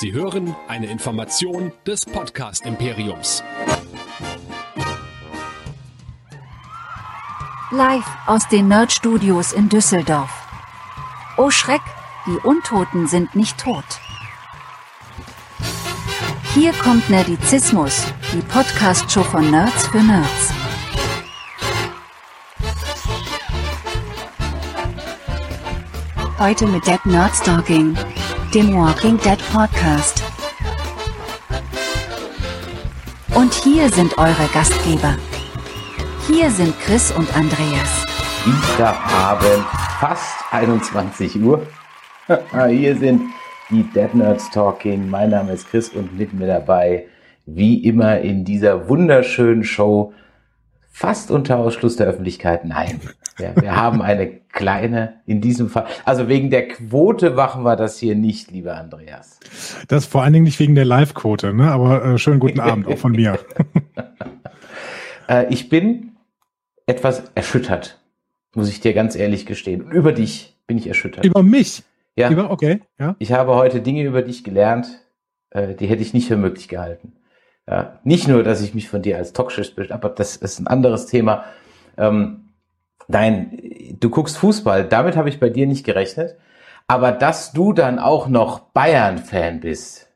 Sie hören eine Information des Podcast Imperiums. Live aus den Nerd Studios in Düsseldorf. Oh Schreck, die Untoten sind nicht tot. Hier kommt Nerdizismus, die Podcast-Show von Nerds für Nerds. Heute mit Dead Nerd Stalking, dem Walking Dead Podcast. Und hier sind eure Gastgeber. Hier sind Chris und Andreas. Dienstagabend, fast 21 Uhr. Hier sind die Dead Nerds Talking. Mein Name ist Chris und mit mir dabei, wie immer in dieser wunderschönen Show, fast unter Ausschluss der Öffentlichkeit. Nein, ja, wir haben eine kleine, in diesem Fall, also wegen der Quote machen wir das hier nicht, lieber Andreas. Das vor allen Dingen nicht wegen der Live-Quote, ne? aber äh, schönen guten Abend auch von mir. äh, ich bin etwas erschüttert, muss ich dir ganz ehrlich gestehen. Und über dich bin ich erschüttert. Über mich? Ja. Über, okay, ja. Ich habe heute Dinge über dich gelernt, äh, die hätte ich nicht für möglich gehalten. Ja, nicht nur, dass ich mich von dir als toxisch bin, aber das ist ein anderes Thema. Ähm, nein, du guckst Fußball, damit habe ich bei dir nicht gerechnet. Aber dass du dann auch noch Bayern-Fan bist,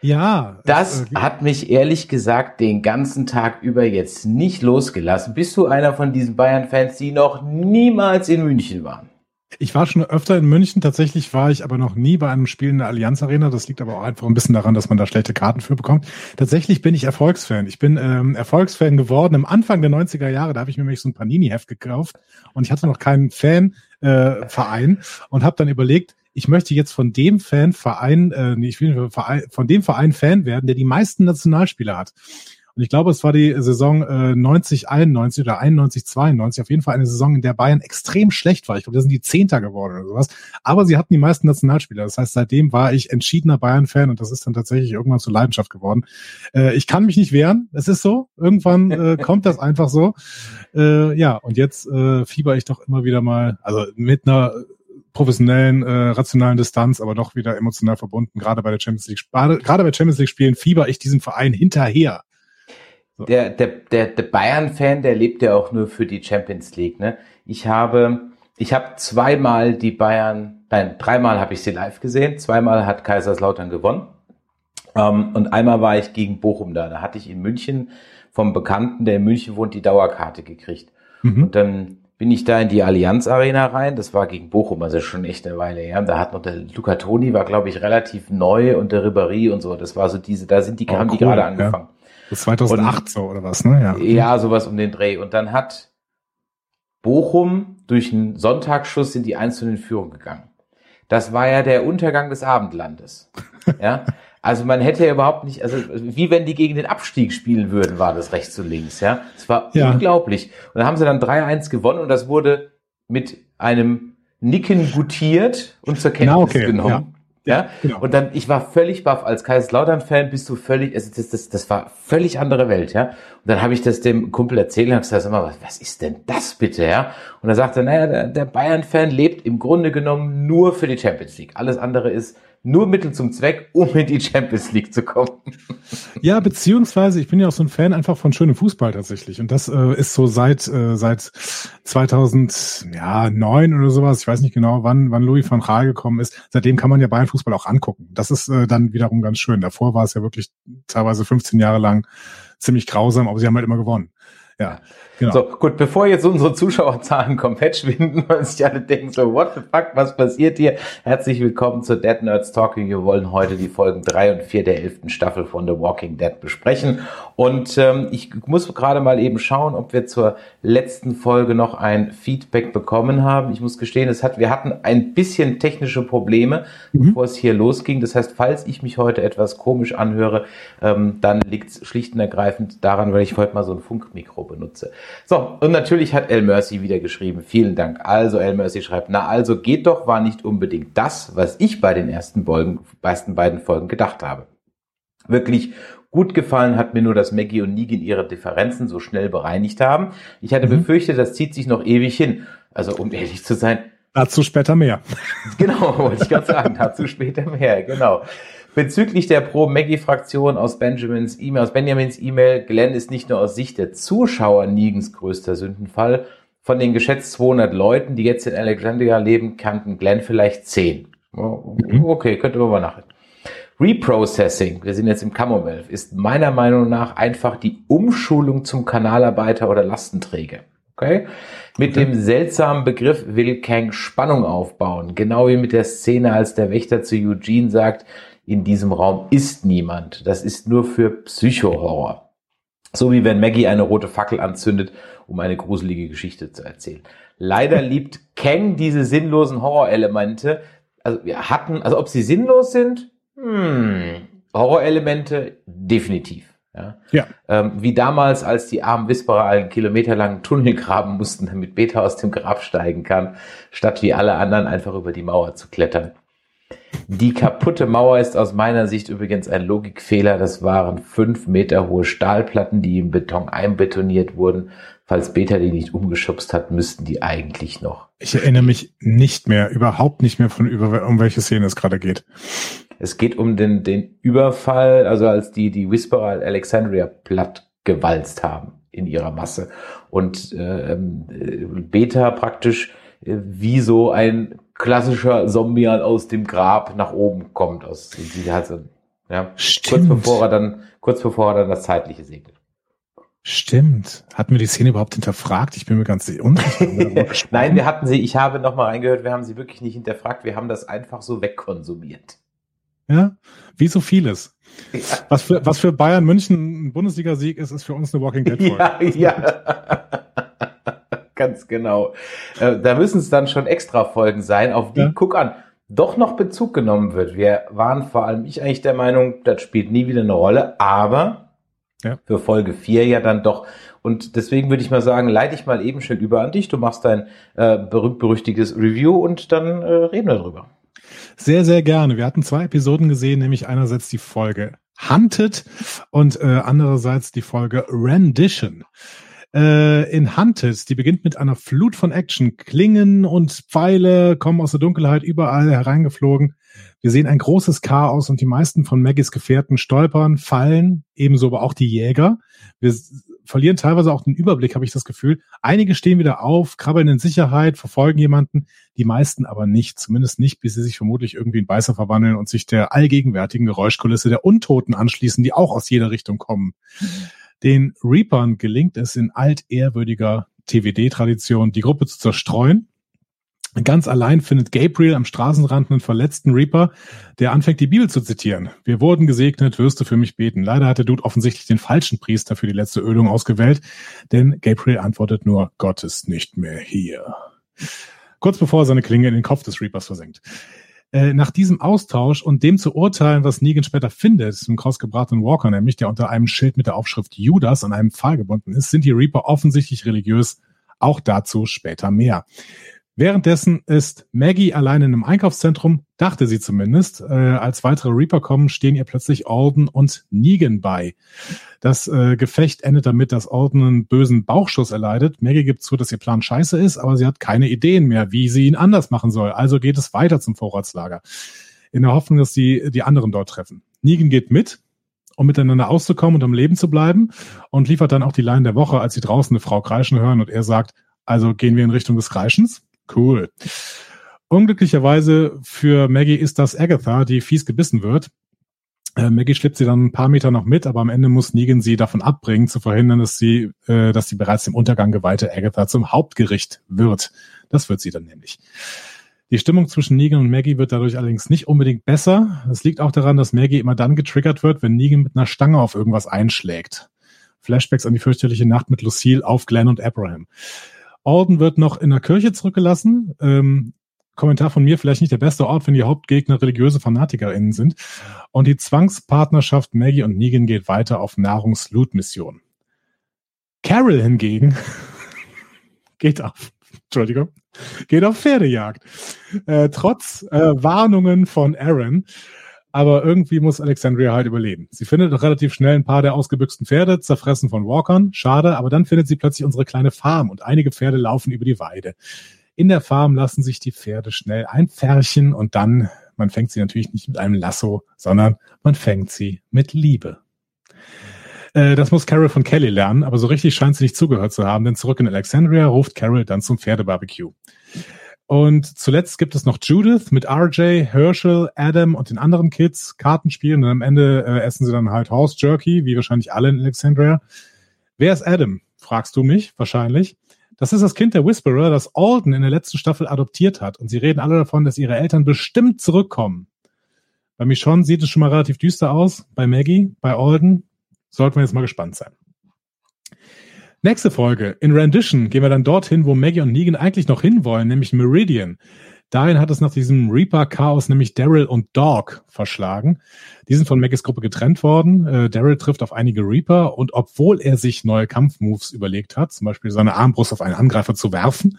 Ja. das äh, hat mich ehrlich gesagt den ganzen Tag über jetzt nicht losgelassen. Bist du einer von diesen Bayern-Fans, die noch niemals in München waren? Ich war schon öfter in München, tatsächlich war ich aber noch nie bei einem Spiel in der Allianz Arena. Das liegt aber auch einfach ein bisschen daran, dass man da schlechte Karten für bekommt. Tatsächlich bin ich Erfolgsfan. Ich bin ähm, Erfolgsfan geworden im Anfang der 90er Jahre. Da habe ich mir nämlich so ein Panini-Heft gekauft und ich hatte noch keinen Fan-Verein äh, und habe dann überlegt, ich möchte jetzt von dem Fanverein, äh, nee, ich will Verein, von dem Verein Fan werden, der die meisten Nationalspieler hat. Und ich glaube, es war die Saison äh, 90, 91 oder 91, 92. Auf jeden Fall eine Saison, in der Bayern extrem schlecht war. Ich glaube, da sind die Zehnter geworden oder sowas. Aber sie hatten die meisten Nationalspieler. Das heißt, seitdem war ich entschiedener Bayern-Fan und das ist dann tatsächlich irgendwann zur Leidenschaft geworden. Äh, ich kann mich nicht wehren. Es ist so. Irgendwann äh, kommt das einfach so. Äh, ja, und jetzt äh, fieber ich doch immer wieder mal, also mit einer professionellen, äh, rationalen Distanz, aber doch wieder emotional verbunden. Gerade bei der Champions League, gerade, gerade bei Champions League Spielen fieber ich diesem Verein hinterher. So. Der, der, der, der Bayern-Fan, der lebt ja auch nur für die Champions League. Ne? Ich habe, ich habe zweimal die Bayern, nein, dreimal habe ich sie live gesehen. Zweimal hat Kaiserslautern gewonnen. Ähm, und einmal war ich gegen Bochum da. Da hatte ich in München vom Bekannten, der in München wohnt, die Dauerkarte gekriegt. Mhm. Und dann bin ich da in die Allianz Arena rein. Das war gegen Bochum, also schon echt eine Weile her. Da hat noch der Luca Toni war, glaube ich, relativ neu und der Ribéry und so. Das war so diese, da sind die, Oh, haben die cool, gerade ja. angefangen. Das ist 2008 so oder was, ne? Ja. Ja, sowas um den Dreh. Und dann hat Bochum durch einen Sonntagsschuss in die einzelnen Führung gegangen. Das war ja der Untergang des Abendlandes. Ja. Also man hätte ja überhaupt nicht, also wie wenn die gegen den Abstieg spielen würden, war das rechts und links, ja. Es war Ja. unglaublich. Und dann haben sie dann 3-1 gewonnen und das wurde mit einem Nicken gutiert und zur Kenntnis Genau, okay, genommen. Ja, genau. und dann, ich war völlig baff. Als Kaiserslautern-Fan bist du völlig, also das, das, das war völlig andere Welt, ja. Und dann habe ich das dem Kumpel erzählt und hab gesagt, sag mal, was, was ist denn das bitte, ja? Und er sagte, naja, der, der Bayern-Fan lebt im Grunde genommen nur für die Champions League. Alles andere ist nur Mittel zum Zweck, um in die Champions League zu kommen. Ja, beziehungsweise ich bin ja auch so ein Fan einfach von schönem Fußball tatsächlich. Und das äh, ist so seit äh, seit 2009 oder sowas. Ich weiß nicht genau, wann wann Louis van Gaal gekommen ist. Seitdem kann man ja Bayern Fußball auch angucken. Das ist äh, dann wiederum ganz schön. Davor war es ja wirklich teilweise 15 Jahre lang ziemlich grausam, aber sie haben halt immer gewonnen. Ja, genau. So, gut, bevor jetzt unsere Zuschauerzahlen komplett schwinden und sich alle denken so, what the fuck, was passiert hier? Herzlich willkommen zu Dead Nerds Talking. Wir wollen heute die Folgen drei und vier der elften Staffel von The Walking Dead besprechen. Und ähm, ich muss gerade mal eben schauen, ob wir zur letzten Folge noch ein Feedback bekommen haben. Ich muss gestehen, es hat, wir hatten ein bisschen technische Probleme, Mhm. bevor es hier losging. Das heißt, falls ich mich heute etwas komisch anhöre, ähm, dann liegt es schlicht und ergreifend daran, weil ich heute mal so ein Funkmikro benutze. So, und natürlich hat El Mercy wieder geschrieben. Vielen Dank. Also, El Mercy schreibt, na also geht doch, war nicht unbedingt das, was ich bei den ersten, Folgen, ersten beiden Folgen gedacht habe. Wirklich gut gefallen hat mir nur, dass Maggie und Negan ihre Differenzen so schnell bereinigt haben. Ich hatte Mhm. befürchtet, das zieht sich noch ewig hin. Also, um ehrlich zu sein, Dazu später mehr. Genau, wollte ich gerade sagen. Dazu später mehr, genau. Bezüglich der Pro-Maggie-Fraktion aus Benjamins E-Mail, aus Benjamins E-Mail, Glenn ist nicht nur aus Sicht der Zuschauer Negens größter Sündenfall. Von den geschätzt 200 Leuten, die jetzt in Alexandria leben, kannten Glenn vielleicht 10. Okay, könnte man mal nachdenken. Reprocessing, wir sind jetzt im Commonwealth, ist meiner Meinung nach einfach die Umschulung zum Kanalarbeiter oder Lastenträger. Okay? Mit okay. dem seltsamen Begriff will Kang Spannung aufbauen. Genau wie mit der Szene, als der Wächter zu Eugene sagt, in diesem Raum ist niemand. Das ist nur für Psychohorror. So wie wenn Maggie eine rote Fackel anzündet, um eine gruselige Geschichte zu erzählen. Leider liebt Kang diese sinnlosen Horrorelemente. Also wir hatten, also ob sie sinnlos sind, hm, Horrorelemente definitiv. Ja. ja. Ähm, wie damals, als die armen Whisperer einen kilometerlangen Tunnel graben mussten, damit Beta aus dem Grab steigen kann, statt wie alle anderen einfach über die Mauer zu klettern. Die kaputte Mauer ist aus meiner Sicht übrigens ein Logikfehler. Das waren fünf Meter hohe Stahlplatten, die im Beton einbetoniert wurden. Falls Beta die nicht umgeschubst hat, müssten die eigentlich noch. Ich erinnere mich nicht mehr, überhaupt nicht mehr von über, um welche Szene es gerade geht. Es geht um den, den Überfall, also als die, die Whisperer Alexandria platt gewalzt haben in ihrer Masse. Und äh, ähm, Beta praktisch äh, wie so ein klassischer Zombie aus dem Grab nach oben kommt. Aus, die hat so, ja, Stimmt. kurz bevor er dann, kurz bevor er dann das Zeitliche segnet. Stimmt. Hatten wir die Szene überhaupt hinterfragt? Ich bin mir ganz unsicher. Nein, wir hatten sie, ich habe nochmal reingehört, wir haben sie wirklich nicht hinterfragt, wir haben das einfach so wegkonsumiert. Ja, wie so vieles. Ja. Was, für, was für Bayern München ein Bundesliga-Sieg ist, ist für uns eine Walking Dead-Folge. Ja, ja. Ganz genau. Äh, da müssen es dann schon extra Folgen sein, auf die, ja. guck an, doch noch Bezug genommen wird. Wir waren vor allem ich eigentlich der Meinung, das spielt nie wieder eine Rolle, aber ja. für Folge 4 ja dann doch. Und deswegen würde ich mal sagen, leite ich mal eben schön über an dich. Du machst dein äh, berühmt-berüchtiges Review und dann äh, reden wir drüber. Sehr, sehr gerne. Wir hatten zwei Episoden gesehen, nämlich einerseits die Folge Hunted und äh, andererseits die Folge Rendition. Äh, in Hunted, die beginnt mit einer Flut von Action. Klingen und Pfeile kommen aus der Dunkelheit überall hereingeflogen. Wir sehen ein großes Chaos und die meisten von Maggies Gefährten stolpern, fallen, ebenso aber auch die Jäger. Wir verlieren teilweise auch den Überblick, habe ich das Gefühl. Einige stehen wieder auf, krabbeln in Sicherheit, verfolgen jemanden, die meisten aber nicht, zumindest nicht, bis sie sich vermutlich irgendwie in Beißer verwandeln und sich der allgegenwärtigen Geräuschkulisse der Untoten anschließen, die auch aus jeder Richtung kommen. Den Reapern gelingt es in altehrwürdiger TWD-Tradition, die Gruppe zu zerstreuen Ganz allein findet Gabriel am Straßenrand einen verletzten Reaper, der anfängt, die Bibel zu zitieren. Wir wurden gesegnet, wirst du für mich beten. Leider hat der Dude offensichtlich den falschen Priester für die letzte Ölung ausgewählt, denn Gabriel antwortet nur, Gott ist nicht mehr hier. Kurz bevor er seine Klinge in den Kopf des Reapers versenkt. Äh, nach diesem Austausch und dem zu urteilen, was Negan später findet, im crossgebratenen Walker, nämlich der unter einem Schild mit der Aufschrift Judas an einem Pfahl gebunden ist, sind die Reaper offensichtlich religiös. Auch dazu später mehr. Währenddessen ist Maggie allein in einem Einkaufszentrum, dachte sie zumindest. Äh, als weitere Reaper kommen, stehen ihr plötzlich Alden und Negan bei. Das äh, Gefecht endet damit, dass Alden einen bösen Bauchschuss erleidet. Maggie gibt zu, dass ihr Plan scheiße ist, aber sie hat keine Ideen mehr, wie sie ihn anders machen soll. Also geht es weiter zum Vorratslager. In der Hoffnung, dass sie die anderen dort treffen. Negan geht mit, um miteinander auszukommen und am Leben zu bleiben und liefert dann auch die Line der Woche, als sie draußen eine Frau kreischen hören und er sagt, also gehen wir in Richtung des Kreischens. Cool. Unglücklicherweise für Maggie ist das Agatha, die fies gebissen wird. Äh, Maggie schleppt sie dann ein paar Meter noch mit, aber am Ende muss Negan sie davon abbringen, zu verhindern, dass sie, äh, dass sie bereits dem Untergang geweihte Agatha zum Hauptgericht wird. Das wird sie dann nämlich. Die Stimmung zwischen Negan und Maggie wird dadurch allerdings nicht unbedingt besser. Es liegt auch daran, dass Maggie immer dann getriggert wird, wenn Negan mit einer Stange auf irgendwas einschlägt. Flashbacks an die fürchterliche Nacht mit Lucille auf Glenn und Abraham. Orden wird noch in der Kirche zurückgelassen. Ähm, Kommentar von mir, vielleicht nicht der beste Ort, wenn die Hauptgegner religiöse FanatikerInnen sind. Und die Zwangspartnerschaft Maggie und Negan geht weiter auf Nahrungsloot-Mission. Carol hingegen geht auf, Entschuldigung, geht auf Pferdejagd. Äh, trotz äh, Warnungen von Aaron aber irgendwie muss Alexandria halt überleben. Sie findet doch relativ schnell ein paar der ausgebüxten Pferde, zerfressen von Walkern. Schade, aber dann findet sie plötzlich unsere kleine Farm und einige Pferde laufen über die Weide. In der Farm lassen sich die Pferde schnell einpferchen und dann man fängt sie natürlich nicht mit einem Lasso, sondern man fängt sie mit Liebe. Äh, das muss Carol von Kelly lernen, aber so richtig scheint sie nicht zugehört zu haben, denn zurück in Alexandria ruft Carol dann zum Pferdebarbecue. Und zuletzt gibt es noch Judith mit RJ, Herschel, Adam und den anderen Kids Karten spielen und am Ende äh, essen sie dann halt Horse Jerky, wie wahrscheinlich alle in Alexandria. Wer ist Adam? Fragst du mich wahrscheinlich. Das ist das Kind der Whisperer, das Alden in der letzten Staffel adoptiert hat. Und sie reden alle davon, dass ihre Eltern bestimmt zurückkommen. Bei Michonne sieht es schon mal relativ düster aus. Bei Maggie, bei Alden sollten wir jetzt mal gespannt sein. Nächste Folge. In Rendition gehen wir dann dorthin, wo Maggie und Negan eigentlich noch hinwollen, nämlich Meridian. Dahin hat es nach diesem Reaper-Chaos nämlich Daryl und Dog verschlagen. Die sind von Maggies Gruppe getrennt worden. Äh, Daryl trifft auf einige Reaper und obwohl er sich neue Kampfmoves überlegt hat, zum Beispiel seine Armbrust auf einen Angreifer zu werfen,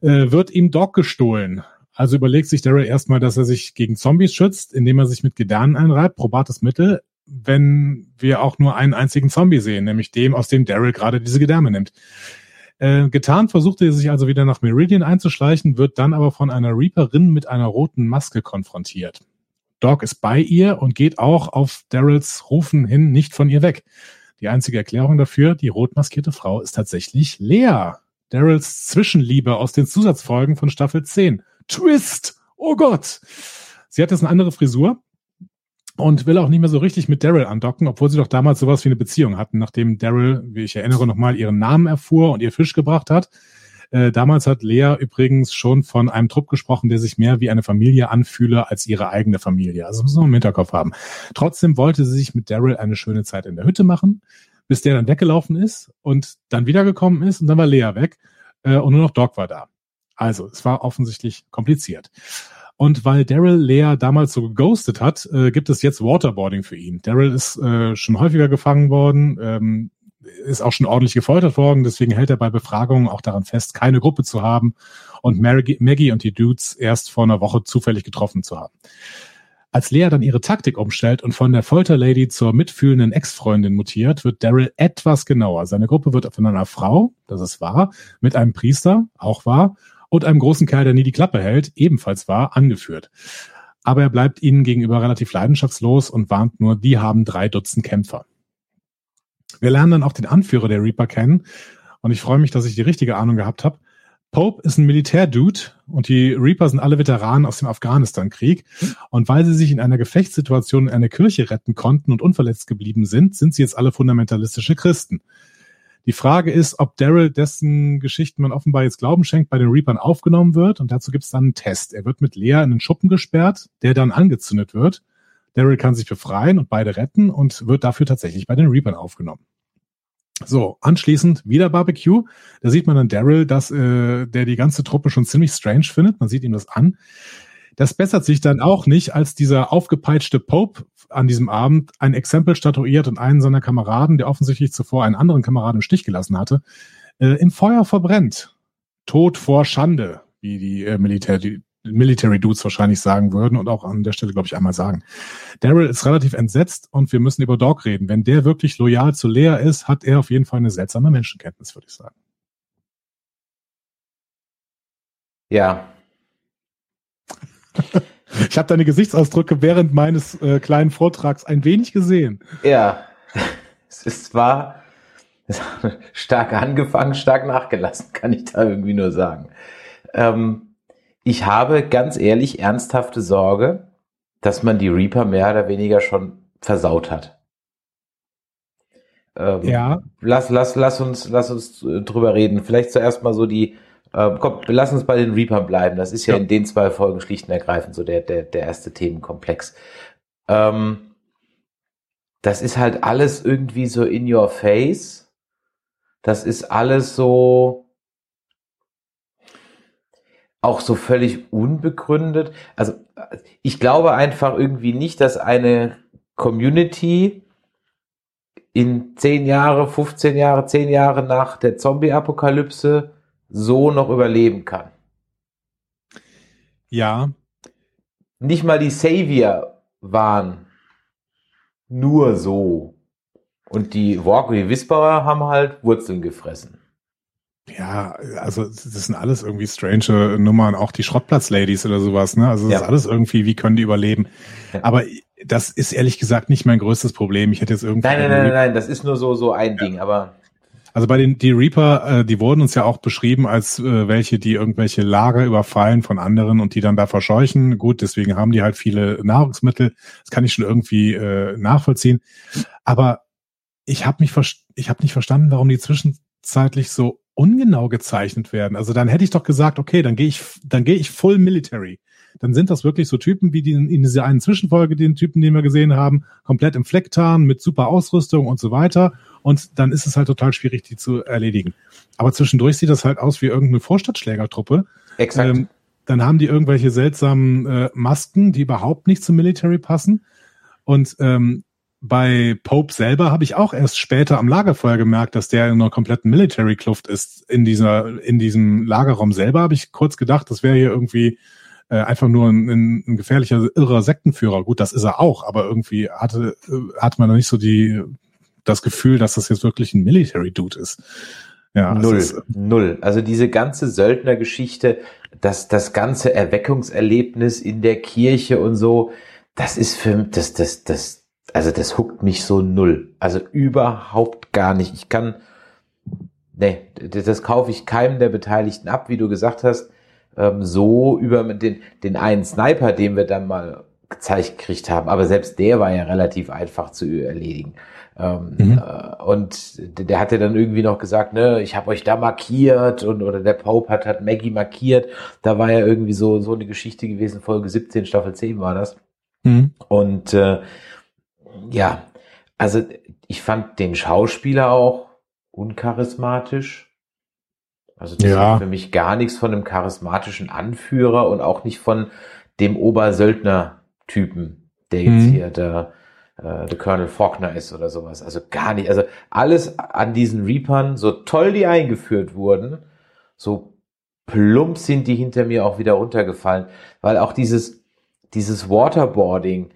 äh, wird ihm Dog gestohlen. Also überlegt sich Daryl erstmal, dass er sich gegen Zombies schützt, indem er sich mit Gedärmen einreibt, probates Mittel wenn wir auch nur einen einzigen Zombie sehen, nämlich dem, aus dem Daryl gerade diese Gedärme nimmt. Äh, getarnt versuchte er sich also wieder nach Meridian einzuschleichen, wird dann aber von einer Reaperin mit einer roten Maske konfrontiert. Doc ist bei ihr und geht auch auf Daryls Rufen hin nicht von ihr weg. Die einzige Erklärung dafür, die rotmaskierte Frau ist tatsächlich Lea. Daryls Zwischenliebe aus den Zusatzfolgen von Staffel 10. Twist! Oh Gott! Sie hat jetzt eine andere Frisur, und will auch nicht mehr so richtig mit Daryl andocken, obwohl sie doch damals sowas wie eine Beziehung hatten, nachdem Daryl, wie ich erinnere, nochmal ihren Namen erfuhr und ihr Fisch gebracht hat. Äh, damals hat Lea übrigens schon von einem Trupp gesprochen, der sich mehr wie eine Familie anfühle als ihre eigene Familie. Also muss man im Hinterkopf haben. Trotzdem wollte sie sich mit Daryl eine schöne Zeit in der Hütte machen, bis der dann weggelaufen ist und dann wiedergekommen ist und dann war Lea weg äh, und nur noch Doc war da. Also es war offensichtlich kompliziert. Und weil Daryl Lea damals so geghostet hat, äh, gibt es jetzt Waterboarding für ihn. Daryl ist äh, schon häufiger gefangen worden, ähm, ist auch schon ordentlich gefoltert worden, deswegen hält er bei Befragungen auch daran fest, keine Gruppe zu haben und Maggie, Maggie und die Dudes erst vor einer Woche zufällig getroffen zu haben. Als Lea dann ihre Taktik umstellt und von der Folterlady zur mitfühlenden Ex-Freundin mutiert, wird Daryl etwas genauer. Seine Gruppe wird von einer Frau, das ist wahr, mit einem Priester, auch wahr, und einem großen Kerl, der nie die Klappe hält, ebenfalls war, angeführt. Aber er bleibt ihnen gegenüber relativ leidenschaftslos und warnt nur, die haben drei Dutzend Kämpfer. Wir lernen dann auch den Anführer der Reaper kennen und ich freue mich, dass ich die richtige Ahnung gehabt habe. Pope ist ein Militärdude und die Reaper sind alle Veteranen aus dem Afghanistan-Krieg. Und weil sie sich in einer Gefechtssituation in eine Kirche retten konnten und unverletzt geblieben sind, sind sie jetzt alle fundamentalistische Christen. Die Frage ist, ob Daryl, dessen Geschichten man offenbar jetzt Glauben schenkt, bei den Reapern aufgenommen wird. Und dazu gibt es dann einen Test. Er wird mit Lea in den Schuppen gesperrt, der dann angezündet wird. Daryl kann sich befreien und beide retten und wird dafür tatsächlich bei den Reapern aufgenommen. So, anschließend wieder Barbecue. Da sieht man dann Daryl, dass äh, der die ganze Truppe schon ziemlich strange findet. Man sieht ihm das an. Das bessert sich dann auch nicht, als dieser aufgepeitschte Pope an diesem Abend ein Exempel statuiert und einen seiner Kameraden, der offensichtlich zuvor einen anderen Kameraden im Stich gelassen hatte, äh, im Feuer verbrennt. Tod vor Schande, wie die äh, Militär, die Military Dudes wahrscheinlich sagen würden und auch an der Stelle, glaube ich, einmal sagen. Daryl ist relativ entsetzt und wir müssen über Dog reden. Wenn der wirklich loyal zu Lea ist, hat er auf jeden Fall eine seltsame Menschenkenntnis, würde ich sagen. Ja, ich habe deine Gesichtsausdrücke während meines äh, kleinen Vortrags ein wenig gesehen. Ja, es ist zwar stark angefangen, stark nachgelassen, kann ich da irgendwie nur sagen. Ähm, ich habe ganz ehrlich ernsthafte Sorge, dass man die Reaper mehr oder weniger schon versaut hat. Ähm, ja. Lass, lass, lass uns, lass uns äh, drüber reden. Vielleicht zuerst mal so die, äh, komm, lass uns bei den Reapern bleiben. Das ist ja, ja, in den zwei Folgen schlicht und ergreifend so der, der, der erste Themenkomplex. Ähm, das ist halt alles irgendwie so in your face. Das ist alles so auch so völlig unbegründet. Also ich glaube einfach irgendwie nicht, dass eine Community in zehn Jahre, 15 Jahre, zehn Jahre nach der Zombie-Apokalypse so noch überleben kann. Ja. Nicht mal die Savior waren nur so. Und die Walker, die Whisperer haben halt Wurzeln gefressen. Ja, also das sind alles irgendwie strange Nummern, auch die Schrottplatz-Ladies oder sowas, ne? Also das Ja. ist alles irgendwie, wie können die überleben? Ja. Aber das ist ehrlich gesagt nicht mein größtes Problem. Ich hätte jetzt irgendwie. Nein, nein, nein, nein, nein, das ist nur so, so ein Ding, aber Also bei den die Reaper, äh, die wurden uns ja auch beschrieben als äh, welche, die irgendwelche Lager überfallen von anderen und die dann da verscheuchen. Gut, deswegen haben die halt viele Nahrungsmittel. Das kann ich schon irgendwie äh, nachvollziehen. Aber ich habe mich ich habe nicht verstanden, warum die zwischenzeitlich so ungenau gezeichnet werden. Also dann hätte ich doch gesagt, okay, dann gehe ich dann gehe ich full military. Dann sind das wirklich so Typen wie die in dieser einen Zwischenfolge, den Typen, den wir gesehen haben, komplett im Flecktarn mit super Ausrüstung und so weiter. Und dann ist es halt total schwierig, die zu erledigen. Aber zwischendurch sieht das halt aus wie irgendeine Vorstadtschlägertruppe. exakt. Ähm, dann haben die irgendwelche seltsamen äh, Masken, die überhaupt nicht zum Military passen. Und ähm, bei Pope selber habe ich auch erst später am Lagerfeuer gemerkt, dass der in einer kompletten Military-Kluft ist. In dieser, in diesem Lagerraum selber habe ich kurz gedacht, das wäre hier irgendwie äh, einfach nur ein, ein, ein gefährlicher, irrer Sektenführer. Gut, das ist er auch, aber irgendwie hatte, äh, hatte man noch nicht so die, das Gefühl, dass das jetzt wirklich ein Military-Dude ist. Ja, es null, ist, null. Also diese ganze Söldnergeschichte, das, das ganze Erweckungserlebnis in der Kirche und so, das ist für das, das, das, also das huckt mich so null. Also überhaupt gar nicht. Ich kann, nee, das, das kaufe ich keinem der Beteiligten ab, wie du gesagt hast. Ähm, so über den, den einen Sniper, den wir dann mal gezeigt gekriegt haben. Aber selbst der war ja relativ einfach zu erledigen. Ähm, Mhm. äh, und der, der hat ja dann irgendwie noch gesagt, ne, ich habe euch da markiert und oder der Pope hat, hat Maggie markiert. Da war ja irgendwie so so eine Geschichte gewesen, Folge 17, Staffel 10 war das. Mhm. Und äh, ja, also ich fand den Schauspieler auch uncharismatisch. Also das Ja. hat für mich gar nichts von einem charismatischen Anführer und auch nicht von dem Obersöldner-Typen, der jetzt Mhm. hier der, äh, der Colonel Faulkner ist oder sowas. Also gar nicht. Also alles an diesen Reapern, so toll die eingeführt wurden, so plump sind die hinter mir auch wieder runtergefallen, weil auch dieses, dieses Waterboarding,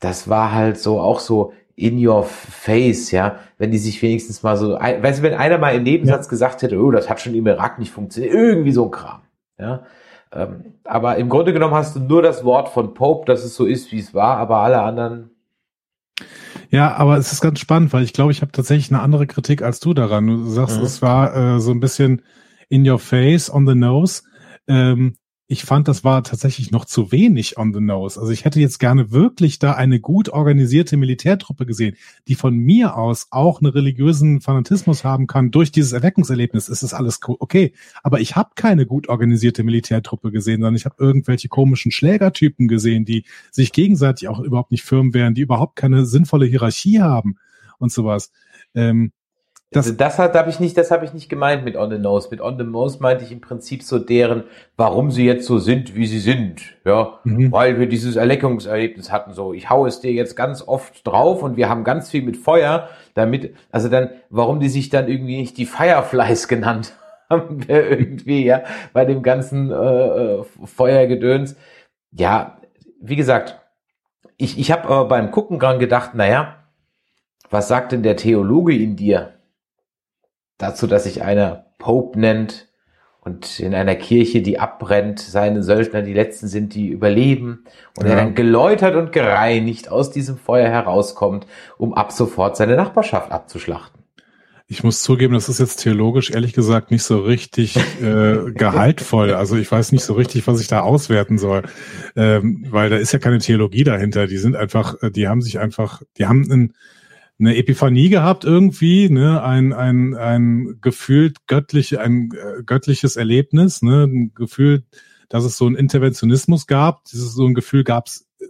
das war halt so auch so in your face, ja, wenn die sich wenigstens mal so, weißt du, wenn einer mal im Nebensatz gesagt hätte, oh, das hat schon im Irak nicht funktioniert, irgendwie so ein Kram, ja. Ähm, aber im Grunde genommen hast du nur das Wort von Pope, dass es so ist, wie es war, aber alle anderen, Ja, aber es ist ganz spannend, weil ich glaube, ich habe tatsächlich eine andere Kritik als du daran. Du sagst, Mhm. es war äh, so ein bisschen in your face, on the nose. Ähm, ich fand, das war tatsächlich noch zu wenig on the nose. Also ich hätte jetzt gerne wirklich da eine gut organisierte Militärtruppe gesehen, die von mir aus auch einen religiösen Fanatismus haben kann durch dieses Erweckungserlebnis. Es ist alles co- okay. Aber ich habe keine gut organisierte Militärtruppe gesehen, sondern ich habe irgendwelche komischen Schlägertypen gesehen, die sich gegenseitig auch überhaupt nicht firm wären, die überhaupt keine sinnvolle Hierarchie haben und sowas. Ähm, das, das, das hat, habe ich nicht, das habe ich nicht gemeint mit On the Nose. Mit On the Nose meinte ich im Prinzip so deren, warum sie jetzt so sind, wie sie sind, ja, Mhm. weil wir dieses Erleckungserlebnis hatten, so, ich hau es dir jetzt ganz oft drauf und wir haben ganz viel mit Feuer, damit, also dann, warum die sich dann irgendwie nicht die Fireflies genannt haben, irgendwie, ja, bei dem ganzen äh, äh, Feuergedöns. Ja, wie gesagt, ich, ich habe aber beim Gucken dran gedacht, naja, was sagt denn der Theologe in dir dazu, dass sich einer Pope nennt und in einer Kirche, die abbrennt, seine Söldner die letzten sind, die überleben und Ja. er dann geläutert und gereinigt aus diesem Feuer herauskommt, um ab sofort seine Nachbarschaft abzuschlachten. ich muss zugeben, das ist jetzt theologisch ehrlich gesagt nicht so richtig äh, gehaltvoll. Also ich weiß nicht so richtig, was ich da auswerten soll, ähm, weil da ist ja keine Theologie dahinter. Die sind einfach, äh, die haben sich einfach, die haben ein, eine Epiphanie gehabt irgendwie, ne, ein ein ein gefühlt göttlich ein äh, göttliches Erlebnis, ne, ein Gefühl, dass es so einen Interventionismus gab. Dieses so ein Gefühl gab's äh,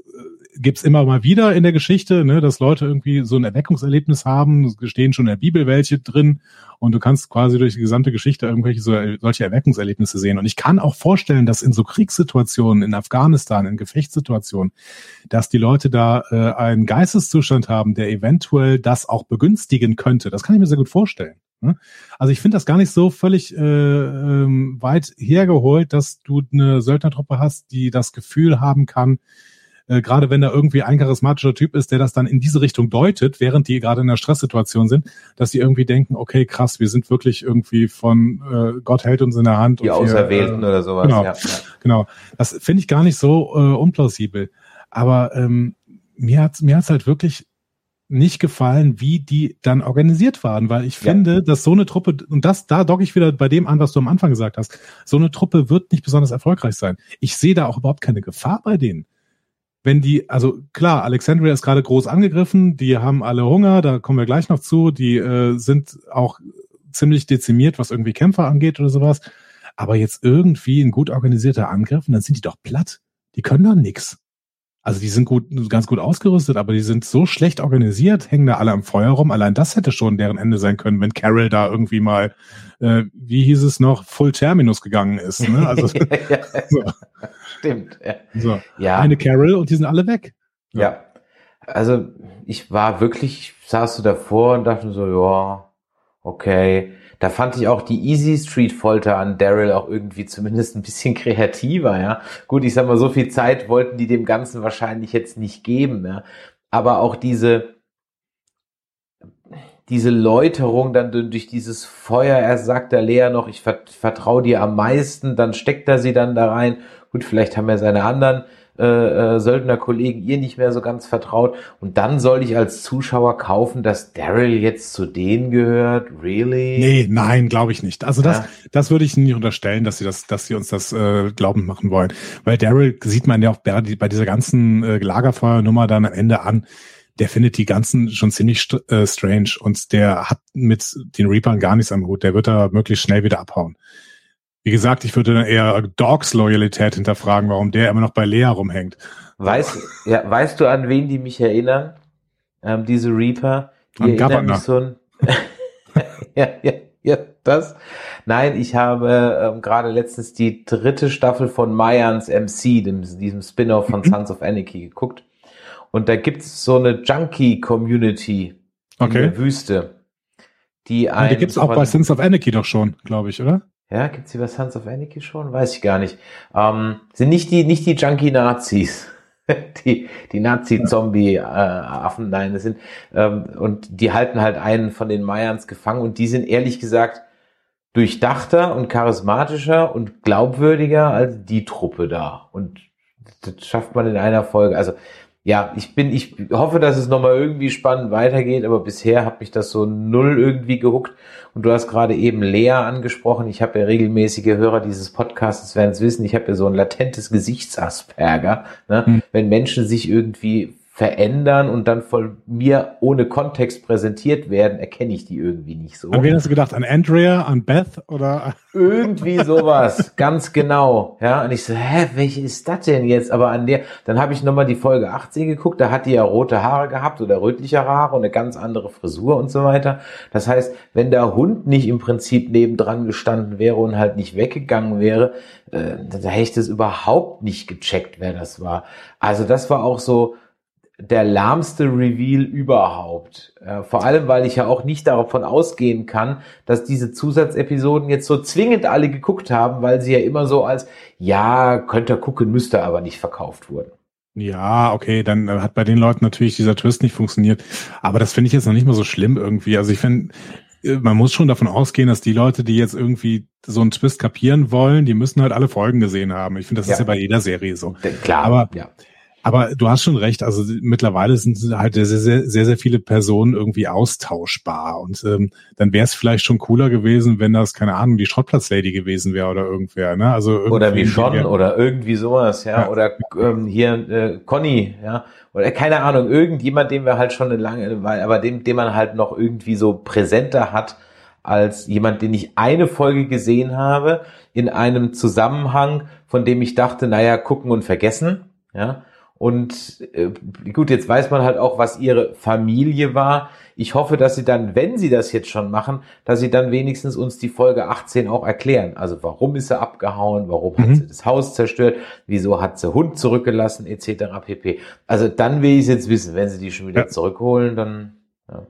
gibt's immer mal wieder in der Geschichte, ne, dass Leute irgendwie so ein Erweckungserlebnis haben. Es stehen schon in der Bibel welche drin und du kannst quasi durch die gesamte Geschichte irgendwelche so, solche Erweckungserlebnisse sehen. Und ich kann auch vorstellen, dass in so Kriegssituationen in Afghanistan, in Gefechtssituationen, dass die Leute da äh, einen Geisteszustand haben, der eventuell das auch begünstigen könnte. Das kann ich mir sehr gut vorstellen. ne? Also ich finde das gar nicht so völlig äh, ähm, weit hergeholt, dass du eine Söldnertruppe hast, die das Gefühl haben kann, äh, gerade wenn da irgendwie ein charismatischer Typ ist, der das dann in diese Richtung deutet, während die gerade in einer Stresssituation sind, dass sie irgendwie denken, okay, krass, wir sind wirklich irgendwie von äh, Gott hält uns in der Hand. Die Auserwählten wir, äh, oder sowas. Genau, ja. genau. Das finde ich gar nicht so äh, unplausibel. Aber ähm, mir hat's mir hat's halt wirklich nicht gefallen, wie die dann organisiert waren, weil ich finde, ja. dass so eine Truppe, und das, da docke ich wieder bei dem an, was du am Anfang gesagt hast, so eine Truppe wird nicht besonders erfolgreich sein. Ich sehe da auch überhaupt keine Gefahr bei denen. Wenn die, also klar, Alexandria ist gerade groß angegriffen, die haben alle Hunger, da kommen wir gleich noch zu, die äh, sind auch ziemlich dezimiert, was irgendwie Kämpfer angeht oder sowas. Aber jetzt irgendwie ein gut organisierter Angriff dann sind die doch platt. Die können doch nix. Also die sind gut, ganz gut ausgerüstet, aber die sind so schlecht organisiert, hängen da alle am Feuer rum. Allein das hätte schon deren Ende sein können, wenn Carol da irgendwie mal, äh, wie hieß es noch, Full Terminus gegangen ist. Ne? Also, so. Stimmt. Ja. So. ja. Eine Carol und die sind alle weg. Ja. ja. Also ich war wirklich, saß so davor und dachte so, ja, okay. Da fand ich auch die Easy Street Folter an Daryl auch irgendwie zumindest ein bisschen kreativer, ja. Gut, ich sag mal, so viel Zeit wollten die dem Ganzen wahrscheinlich jetzt nicht geben, ja. Aber auch diese, diese Läuterung dann durch dieses Feuer, erst sagt der Lea noch, ich vertraue dir am meisten, dann steckt er sie dann da rein. Gut, vielleicht haben ja seine anderen äh, äh, Söldnerkollegen ihr nicht mehr so ganz vertraut. Und dann soll ich als Zuschauer kaufen, dass Daryl jetzt zu denen gehört? Really? Nee, nein, glaube ich nicht. Also das, ja. das würde ich nicht unterstellen, dass sie das, dass sie uns das äh, glauben machen wollen. Weil Daryl sieht man ja auch bei dieser ganzen äh, Lagerfeuernummer dann am Ende an der findet die ganzen schon ziemlich äh, strange und der hat mit den Reapern gar nichts am Hut. Der wird da möglichst schnell wieder abhauen. Wie gesagt, ich würde dann eher Dogs Loyalität hinterfragen, warum der immer noch bei Lea rumhängt. Weißt, ja, weißt du, an wen die mich erinnern? Ähm, diese Reaper? Die an erinnern mich so ein ja, ja, ja, das. Nein, ich habe ähm, gerade letztens die dritte Staffel von Mayans MC, dem, diesem Spin-off von mhm. Sons of Anarchy, geguckt. Und da gibt's so eine Junkie-Community okay. in der Wüste. Die, ein, die gibt's auch bei Sons of Anarchy doch schon, glaube ich, oder? Ja, gibt's die bei Sons of Anarchy schon? Weiß ich gar nicht. Ähm, sind nicht die, nicht die Junkie-Nazis. die, die Nazi-Zombie-Affen, nein, das sind, ähm, und die halten halt einen von den Mayans gefangen und die sind ehrlich gesagt durchdachter und charismatischer und glaubwürdiger als die Truppe da. Und das schafft man in einer Folge. Also ja, ich bin, ich hoffe, dass es nochmal irgendwie spannend weitergeht, aber bisher hat mich das so null irgendwie gehuckt. Und du hast gerade eben Lea angesprochen. Ich habe ja regelmäßige Hörer dieses Podcasts, werden es wissen, ich habe ja so ein latentes Gesichtsasperger. Ne? Hm. Wenn Menschen sich irgendwie verändern und dann von mir ohne Kontext präsentiert werden, erkenne ich die irgendwie nicht so. An wen hast du gedacht? An Andrea, an Beth oder? Irgendwie sowas, ganz genau. Ja, und ich so, hä, welche ist das denn jetzt? Aber an der, dann habe ich nochmal die Folge 18 geguckt, da hat die ja rote Haare gehabt oder rötliche Haare und eine ganz andere Frisur und so weiter. Das heißt, wenn der Hund nicht im Prinzip nebendran gestanden wäre und halt nicht weggegangen wäre, äh, da hätte ich das überhaupt nicht gecheckt, wer das war. Also das war auch so, der lahmste Reveal überhaupt. Äh, vor allem, weil ich ja auch nicht davon ausgehen kann, dass diese Zusatzepisoden jetzt so zwingend alle geguckt haben, weil sie ja immer so als, ja, könnte gucken, müsste aber nicht verkauft wurden. Ja, okay, dann äh, hat bei den Leuten natürlich dieser Twist nicht funktioniert. Aber das finde ich jetzt noch nicht mal so schlimm irgendwie. Also ich finde, äh, man muss schon davon ausgehen, dass die Leute, die jetzt irgendwie so einen Twist kapieren wollen, die müssen halt alle Folgen gesehen haben. Ich finde, das ja. ist ja bei jeder Serie so. Klar, aber ja. Aber du hast schon recht, also mittlerweile sind halt sehr, sehr, sehr, sehr viele Personen irgendwie austauschbar. Und ähm, dann wäre es vielleicht schon cooler gewesen, wenn das, keine Ahnung, die Schrottplatzlady gewesen wäre oder irgendwer, ne? Also oder wie schon oder irgendwie sowas, ja. ja. Oder ähm, hier äh, Conny, ja. Oder keine Ahnung, irgendjemand, den wir halt schon eine lange, aber dem, den man halt noch irgendwie so präsenter hat als jemand, den ich eine Folge gesehen habe, in einem Zusammenhang, von dem ich dachte, naja, gucken und vergessen, ja und äh, gut, jetzt weiß man halt auch, was ihre Familie war. Ich hoffe, dass sie dann, wenn sie das jetzt schon machen, dass sie dann wenigstens uns die Folge 18 auch erklären. Also warum ist sie abgehauen, warum mhm. hat sie das Haus zerstört, wieso hat sie Hund zurückgelassen, etc. pp. Also dann will ich es jetzt wissen. Wenn sie die schon wieder ja. zurückholen, dann Ja.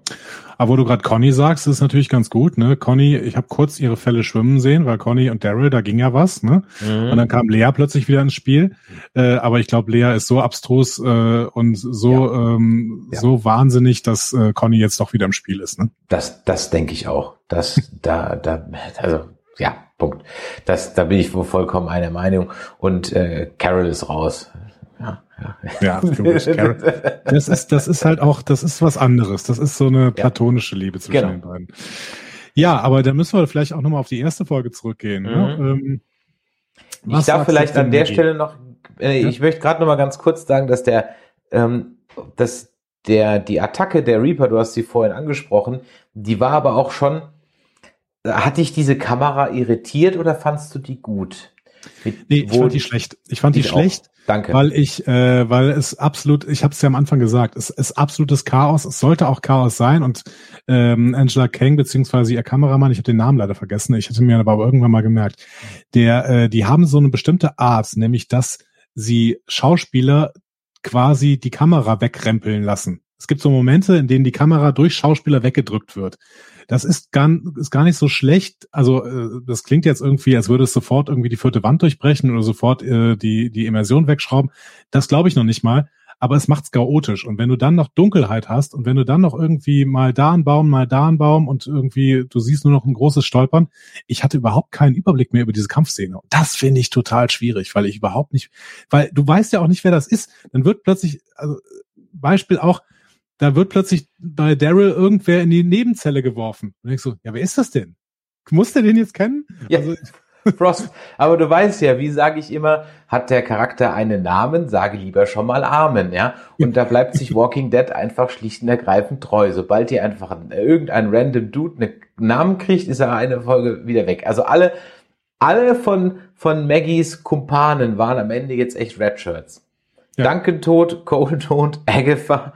Aber wo du gerade Conny sagst, ist natürlich ganz gut. Ne? Conny, ich habe kurz ihre Fälle schwimmen sehen, weil Conny und Daryl, da ging ja was. Ne? Mhm. Und dann kam Lea plötzlich wieder ins Spiel. Äh, aber ich glaube, Lea ist so abstrus äh, und so ja. Ähm, ja. so wahnsinnig, dass äh, Conny jetzt doch wieder im Spiel ist. Ne? Das, das denke ich auch. Das, da, da, also ja, Punkt. Das, da bin ich wohl vollkommen einer Meinung. Und äh, Carol ist raus. Ja, ja. ja das ist, das ist halt auch, das ist was anderes. Das ist so eine platonische Liebe zwischen genau. den beiden. Ja, aber da müssen wir vielleicht auch nochmal auf die erste Folge zurückgehen. Ne? Mhm. Ne? Ähm, ich darf vielleicht an der Stelle noch, äh, ja? ich möchte gerade nochmal ganz kurz sagen, dass der, ähm, dass der, die Attacke der Reaper, du hast sie vorhin angesprochen, die war aber auch schon, hat dich diese Kamera irritiert oder fandst du die gut? Mit, nee, ich fand die schlecht. Ich fand die schlecht. Danke. Weil ich, äh, weil es absolut, ich habe es ja am Anfang gesagt, es ist absolutes Chaos. Es sollte auch Chaos sein. Und ähm, Angela Kang beziehungsweise ihr Kameramann, ich habe den Namen leider vergessen, ich hatte mir aber irgendwann mal gemerkt, der, äh, die haben so eine bestimmte Art, nämlich dass sie Schauspieler quasi die Kamera wegrempeln lassen. Es gibt so Momente, in denen die Kamera durch Schauspieler weggedrückt wird. Das ist gar, ist gar nicht so schlecht. Also äh, das klingt jetzt irgendwie, als würde es sofort irgendwie die vierte Wand durchbrechen oder sofort äh, die, die Immersion wegschrauben. Das glaube ich noch nicht mal. Aber es macht's chaotisch. Und wenn du dann noch Dunkelheit hast und wenn du dann noch irgendwie mal da einen Baum, mal da einen Baum und irgendwie, du siehst nur noch ein großes Stolpern. Ich hatte überhaupt keinen Überblick mehr über diese Kampfszene. Und das finde ich total schwierig, weil ich überhaupt nicht, weil du weißt ja auch nicht, wer das ist. Dann wird plötzlich, also Beispiel auch, da wird plötzlich bei Daryl irgendwer in die Nebenzelle geworfen. Und ich so, ja, wer ist das denn? Muss der den jetzt kennen? Ja. Also, Frost. Aber du weißt ja, wie sage ich immer, hat der Charakter einen Namen, sage lieber schon mal Amen, ja. Und da bleibt sich Walking Dead einfach schlicht und ergreifend treu. Sobald hier einfach irgendein random Dude einen Namen kriegt, ist er eine Folge wieder weg. Also alle, alle von, von Maggies Kumpanen waren am Ende jetzt echt Redshirts. Ja. Duncan tot, Cole tot, Agatha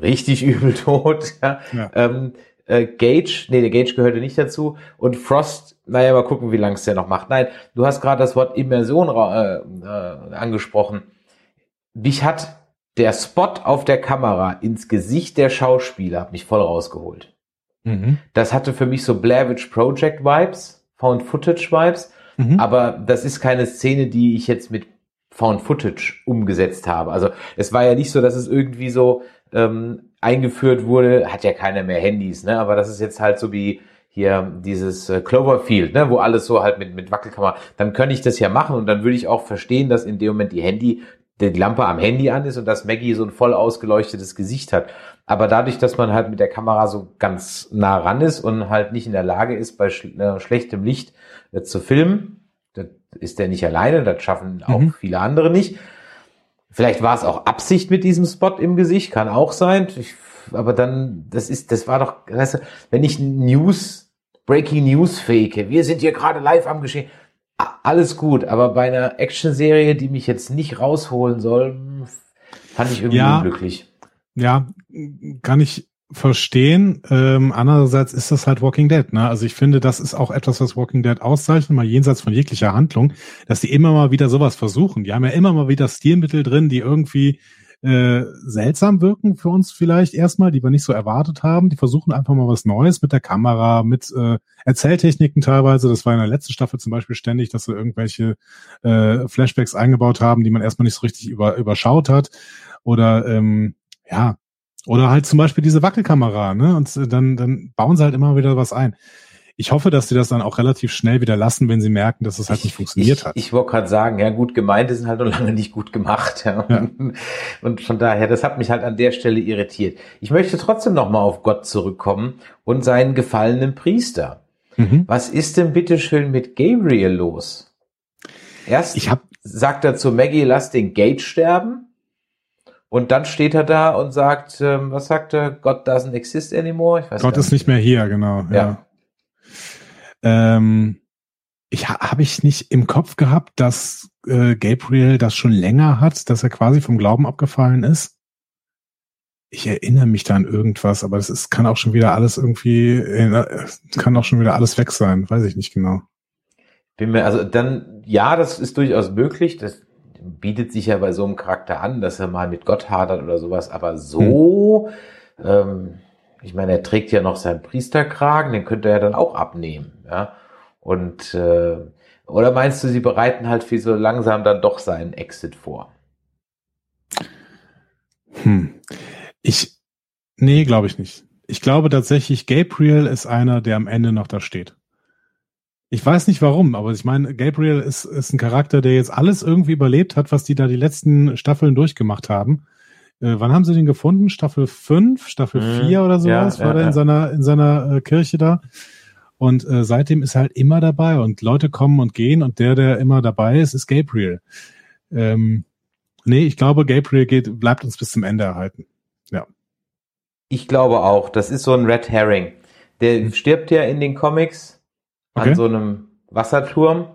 richtig übel tot. Ja. ja. Ähm, äh, Gage, nee, der Gage gehörte nicht dazu. Und Frost, naja, mal gucken, wie lange es der noch macht. Nein, du hast gerade das Wort Immersion äh, äh, angesprochen. Mich hat der Spot auf der Kamera ins Gesicht der Schauspieler hat mich voll rausgeholt. Mhm. Das hatte für mich so Blair Witch Project Vibes, Found Footage Vibes. Mhm. Aber das ist keine Szene, die ich jetzt mit Found Footage umgesetzt habe. Also es war ja nicht so, dass es irgendwie so ähm, eingeführt wurde, hat ja keiner mehr Handys, ne? Aber das ist jetzt halt so wie hier dieses äh, Cloverfield, ne, wo alles so halt mit, mit Wackelkamera, dann könnte ich das ja machen und dann würde ich auch verstehen, dass in dem Moment die Handy, die Lampe am Handy an ist und dass Maggie so ein voll ausgeleuchtetes Gesicht hat. Aber dadurch, dass man halt mit der Kamera so ganz nah ran ist und halt nicht in der Lage ist, bei äh, schlechtem Licht äh, zu filmen, das ist der nicht alleine, das schaffen auch mhm. viele andere nicht. Vielleicht war es auch Absicht mit diesem Spot im Gesicht, kann auch sein. Ich, aber dann, das ist, das war doch, weißt du, wenn ich News, Breaking News fake, wir sind hier gerade live am Geschehen, alles gut, aber bei einer Actionserie, die mich jetzt nicht rausholen soll, fand ich irgendwie ja, unglücklich. Ja, kann ich verstehen. Ähm, andererseits ist das halt Walking Dead. Ne? Also ich finde, das ist auch etwas, was Walking Dead auszeichnet, mal jenseits von jeglicher Handlung, dass die immer mal wieder sowas versuchen. Die haben ja immer mal wieder Stilmittel drin, die irgendwie äh, seltsam wirken für uns vielleicht erstmal, die wir nicht so erwartet haben. Die versuchen einfach mal was Neues mit der Kamera, mit äh, Erzähltechniken teilweise. Das war in der letzten Staffel zum Beispiel ständig, dass sie irgendwelche äh, Flashbacks eingebaut haben, die man erstmal nicht so richtig über, überschaut hat. Oder ähm, ja, oder halt zum Beispiel diese Wackelkamera, ne? Und dann, dann bauen sie halt immer wieder was ein. Ich hoffe, dass sie das dann auch relativ schnell wieder lassen, wenn sie merken, dass es halt nicht funktioniert ich, hat. Ich wollte gerade sagen, ja, gut gemeint ist halt noch lange nicht gut gemacht. Ja. ja. Und von daher, das hat mich halt an der Stelle irritiert. Ich möchte trotzdem nochmal auf Gott zurückkommen und seinen gefallenen Priester. Mhm. Was ist denn bitteschön mit Gabriel los? Erst ich hab, sagt er zu Maggie, lass den Gate sterben. Und dann steht er da und sagt, ähm, was sagt er? God doesn't exist anymore. Gott ist nicht mehr hier, genau. Ja. ja. Ähm, ich habe ich nicht im Kopf gehabt, dass äh, Gabriel das schon länger hat, dass er quasi vom Glauben abgefallen ist. Ich erinnere mich da an irgendwas, aber das ist, kann auch schon wieder alles irgendwie, äh, kann auch schon wieder alles weg sein, weiß ich nicht genau. Bin mir, also dann, ja, das ist durchaus möglich. Das bietet sich ja bei so einem Charakter an, dass er mal mit Gott hadert oder sowas, aber so, hm. ähm, ich meine, er trägt ja noch seinen Priesterkragen, den könnte er dann auch abnehmen, ja. Und äh, oder meinst du, sie bereiten halt für so langsam dann doch seinen Exit vor? Hm. Ich, nee, glaube ich nicht. Ich glaube tatsächlich, Gabriel ist einer, der am Ende noch da steht. Ich weiß nicht warum, aber ich meine, Gabriel ist, ist ein Charakter, der jetzt alles irgendwie überlebt hat, was die da die letzten Staffeln durchgemacht haben. Äh, wann haben sie den gefunden? Staffel 5, Staffel mhm. 4 oder sowas? Ja, war ja, der in seiner, in seiner äh, Kirche da? Und äh, seitdem ist er halt immer dabei und Leute kommen und gehen und der, der immer dabei ist, ist Gabriel. Ähm, nee, ich glaube, Gabriel geht, bleibt uns bis zum Ende erhalten. Ja. Ich glaube auch, das ist so ein Red Herring. Der stirbt ja in den Comics okay. an so einem Wasserturm.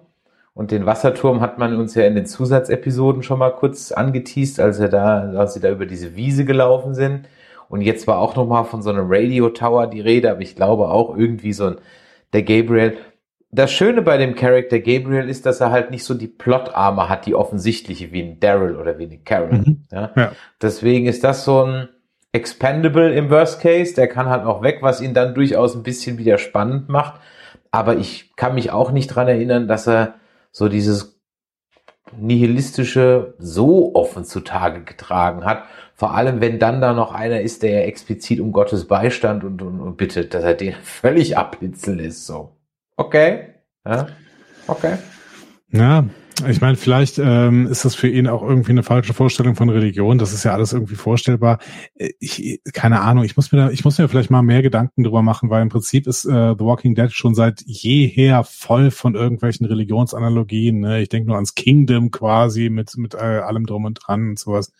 Und den Wasserturm hat man uns ja in den Zusatzepisoden schon mal kurz angeteased, als er da, als sie da über diese Wiese gelaufen sind. Und jetzt war auch noch mal von so einem Radio Tower die Rede, aber ich glaube auch irgendwie so ein der Gabriel. Das Schöne bei dem Charakter Gabriel ist, dass er halt nicht so die Plotarme hat, die offensichtliche wie ein Daryl oder wie eine Carol. Mhm. Ja? ja? Deswegen ist das so ein Expendable im Worst Case. Der kann halt auch weg, was ihn dann durchaus ein bisschen wieder spannend macht. Aber ich kann mich auch nicht dran erinnern, dass er so dieses nihilistische so offen zutage getragen hat. Vor allem, wenn dann da noch einer ist, der ja explizit um Gottes Beistand und, und, und bittet, dass er den völlig abblitzeln lässt. So. Okay. Ja. Okay. Ja, ich meine, vielleicht ähm, ist das für ihn auch irgendwie eine falsche Vorstellung von Religion. Das ist ja alles irgendwie vorstellbar. Äh, ich, keine Ahnung. Ich muss mir da, ich muss mir vielleicht mal mehr Gedanken drüber machen, weil im Prinzip ist äh, The Walking Dead schon seit jeher voll von irgendwelchen Religionsanalogien. Ne? Ich denke nur ans Kingdom quasi mit mit äh, allem drum und dran und sowas.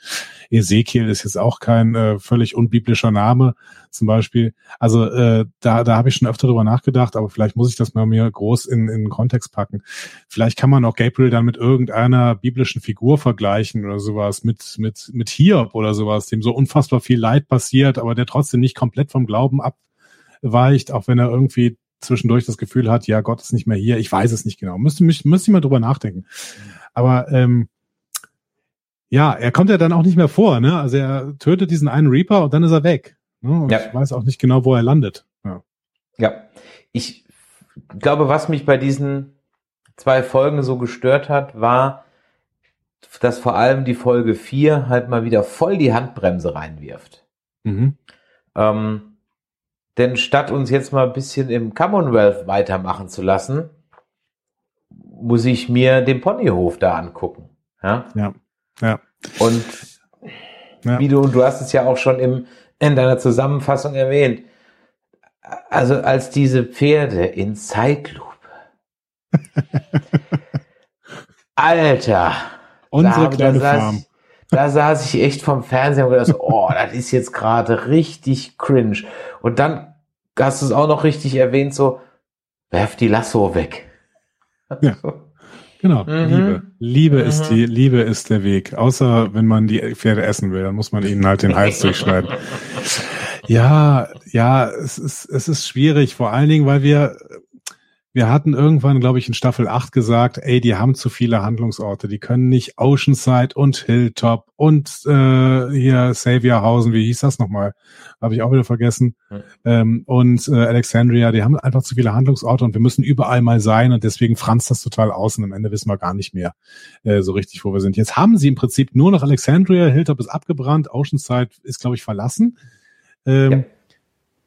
Ezekiel ist jetzt auch kein äh, völlig unbiblischer Name zum Beispiel. Also äh, da, da habe ich schon öfter drüber nachgedacht, aber vielleicht muss ich das mal mir groß in, in Kontext packen. Vielleicht kann man auch Gabriel dann mit irgendeiner biblischen Figur vergleichen oder sowas, mit, mit, mit Hiob oder sowas, dem so unfassbar viel Leid passiert, aber der trotzdem nicht komplett vom Glauben abweicht, auch wenn er irgendwie zwischendurch das Gefühl hat, ja, Gott ist nicht mehr hier. Ich weiß es nicht genau. Müsste mich, müsste ich mal drüber nachdenken. Aber ähm, ja, er kommt ja dann auch nicht mehr vor, ne? Also er tötet diesen einen Reaper und dann ist er weg. Ne? Ja. Ich weiß auch nicht genau, wo er landet. Ja. ja, ich glaube, was mich bei diesen zwei Folgen so gestört hat, war, dass vor allem die Folge 4 halt mal wieder voll die Handbremse reinwirft. Mhm. Ähm, denn statt uns jetzt mal ein bisschen im Commonwealth weitermachen zu lassen, muss ich mir den Ponyhof da angucken. Ja. Ja. ja. Und ja. wie du, du hast es ja auch schon im, in deiner Zusammenfassung erwähnt. Also als diese Pferde in Zeitlupe. Alter. Unsere da, kleine da Farm. Ich, da saß ich echt vom Fernseher und gedacht, oh, das ist jetzt gerade richtig cringe. Und dann hast du es auch noch richtig erwähnt, so, werf die Lasso weg. Ja. Genau, mhm. Liebe. Liebe mhm. ist die, Liebe ist der Weg. Außer wenn man die Pferde essen will, dann muss man ihnen halt den Hals durchschneiden. Ja, ja, es ist, es ist schwierig, vor allen Dingen, weil wir wir hatten irgendwann, glaube ich, in Staffel 8 gesagt, ey, die haben zu viele Handlungsorte. Die können nicht Oceanside und Hilltop und äh, hier Saviourhausen, wie hieß das nochmal? Habe ich auch wieder vergessen. Mhm. Ähm, und äh, Alexandria, die haben einfach zu viele Handlungsorte und wir müssen überall mal sein und deswegen franzt das total aus und am Ende wissen wir gar nicht mehr äh, so richtig, wo wir sind. Jetzt haben sie im Prinzip nur noch Alexandria, Hilltop ist abgebrannt, Oceanside ist, glaube ich, verlassen. Ähm, ja.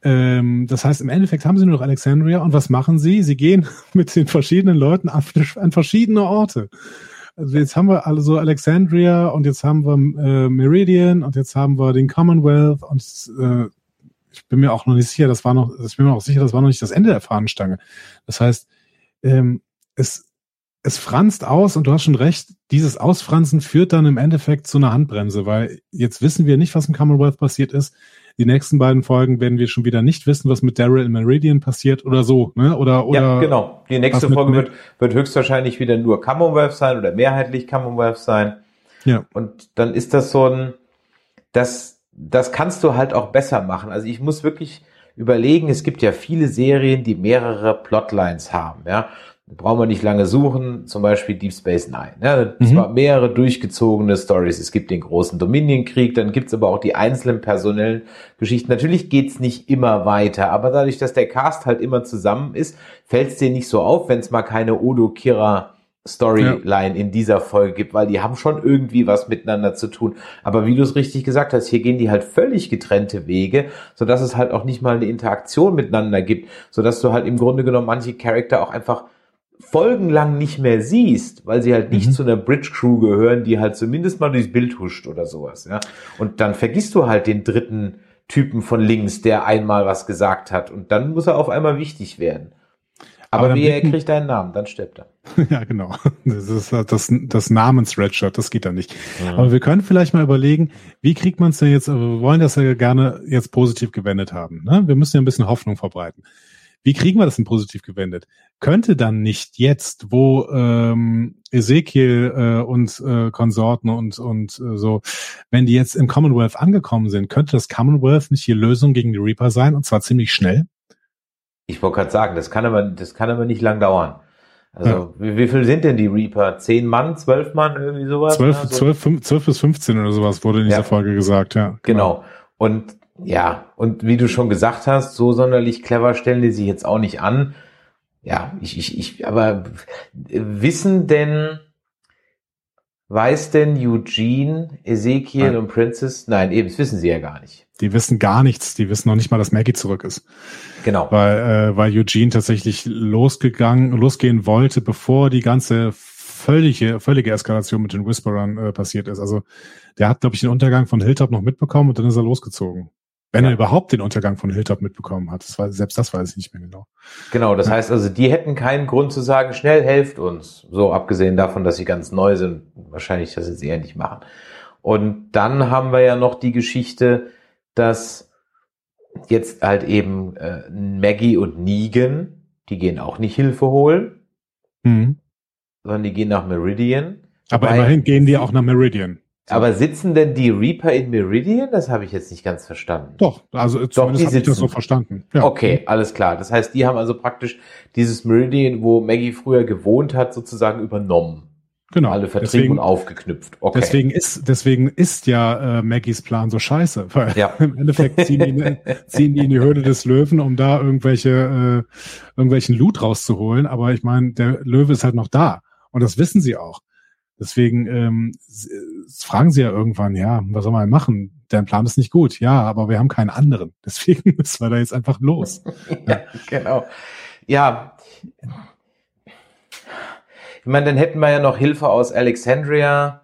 Ähm, das heißt, im Endeffekt haben sie nur noch Alexandria und was machen sie? Sie gehen mit den verschiedenen Leuten an, an verschiedene Orte. Also jetzt haben wir also Alexandria und jetzt haben wir äh, Meridian und jetzt haben wir den Commonwealth und äh, ich bin mir auch noch nicht sicher, das war noch, ich bin mir auch sicher, das war noch nicht das Ende der Fahnenstange. Das heißt, ähm, es, es franzt aus und du hast schon recht, dieses Ausfranzen führt dann im Endeffekt zu einer Handbremse, weil jetzt wissen wir nicht, was im Commonwealth passiert ist die nächsten beiden Folgen werden wir schon wieder nicht wissen, was mit Daryl in Meridian passiert oder so, ne? Oder, oder. Ja, genau. Die nächste Folge wird, wird höchstwahrscheinlich wieder nur Commonwealth sein oder mehrheitlich Commonwealth sein. Ja. Und dann ist das so ein, das, das kannst du halt auch besser machen. Also ich muss wirklich überlegen, es gibt ja viele Serien, die mehrere Plotlines haben, ja. Brauchen wir nicht lange suchen, zum Beispiel Deep Space Nine. Ja, Mhm. zwar mehrere durchgezogene Stories. Es gibt den großen Dominion-Krieg, dann gibt's aber auch die einzelnen personellen Geschichten. Natürlich geht's nicht immer weiter, aber dadurch, dass der Cast halt immer zusammen ist, fällt's dir nicht so auf, wenn es mal keine Odo Kira Storyline in dieser Folge gibt, weil die haben schon irgendwie was miteinander zu tun. Aber wie du es richtig gesagt hast, hier gehen die halt völlig getrennte Wege, sodass es halt auch nicht mal eine Interaktion miteinander gibt, sodass du halt im Grunde genommen manche Charakter auch einfach folgenlang nicht mehr siehst, weil sie halt nicht Mhm. zu einer Bridge Crew gehören, die halt zumindest mal durchs Bild huscht oder sowas, ja. Und dann vergisst du halt den dritten Typen von links, der einmal was gesagt hat und dann muss er auf einmal wichtig werden. Aber Aber, wie er kriegt einen Namen, dann stirbt er. Ja, genau. Das ist halt das, das Namens-Redshirt, das geht da nicht. Mhm. Aber wir können vielleicht mal überlegen, wie kriegt man es denn jetzt, wir wollen das ja gerne jetzt positiv gewendet haben. Ne? Wir müssen ja ein bisschen Hoffnung verbreiten. Wie kriegen wir das denn positiv gewendet? Könnte dann nicht jetzt, wo ähm, Ezekiel äh, und äh, Konsorten und, und äh, so, wenn die jetzt im Commonwealth angekommen sind, könnte das Commonwealth nicht die Lösung gegen die Reaper sein und zwar ziemlich schnell? Ich wollte gerade sagen, das kann aber, das kann aber nicht lang dauern. Also, wie, wie viel sind denn die Reaper? Zehn Mann, zwölf Mann, irgendwie sowas? Zwölf, Ja, so- zwölf, fünf, zwölf bis 15 oder sowas wurde in dieser Ja. Folge gesagt, ja. Genau. Und ja, und wie du schon gesagt hast, so sonderlich clever stellen die sich jetzt auch nicht an. Ja, ich, ich, ich, aber wissen denn, weiß denn Eugene, Ezekiel Nein. und Princess? Nein, eben, das wissen sie ja gar nicht. Die wissen gar nichts, die wissen noch nicht mal, dass Maggie zurück ist. Genau. weil, äh, weil Eugene tatsächlich losgegangen, losgehen wollte, bevor die ganze völlige, völlige Eskalation mit den Whisperern äh, passiert ist. Also der hat, glaube ich, den Untergang von Hilltop noch mitbekommen und dann ist er losgezogen. Wenn Ja. er überhaupt den Untergang von Hilltop mitbekommen hat. Das war, selbst das weiß ich nicht mehr genau. Genau, das heißt also, die hätten keinen Grund zu sagen, schnell helft uns. So abgesehen davon, dass sie ganz neu sind, wahrscheinlich das jetzt eher nicht machen. Und dann haben wir ja noch die Geschichte, dass jetzt halt eben äh, Maggie und Negan, die gehen auch nicht Hilfe holen, Mhm. sondern die gehen nach Meridian. Aber immerhin gehen die auch nach Meridian. Aber sitzen denn die Reaper in Meridian? Das habe ich jetzt nicht ganz verstanden. Doch, also zumindest habe ich das so verstanden. Ja. Okay, alles klar. Das heißt, die haben also praktisch dieses Meridian, wo Maggie früher gewohnt hat, sozusagen übernommen. Genau. Alle vertrieben deswegen, und aufgeknüpft. Okay. deswegen ist, deswegen ist ja äh, Maggies Plan so scheiße. Weil Ja. im Endeffekt ziehen die, in- ziehen die in die Höhle des Löwen, um da irgendwelche, äh, irgendwelchen Loot rauszuholen. Aber ich meine, der Löwe ist halt noch da. Und das wissen sie auch. Deswegen ähm, s- fragen sie ja irgendwann, ja, was soll man machen? Dein Plan ist nicht gut. Ja, aber wir haben keinen anderen. Deswegen müssen wir da jetzt einfach los. ja, genau. Ja. Ich meine, dann hätten wir ja noch Hilfe aus Alexandria,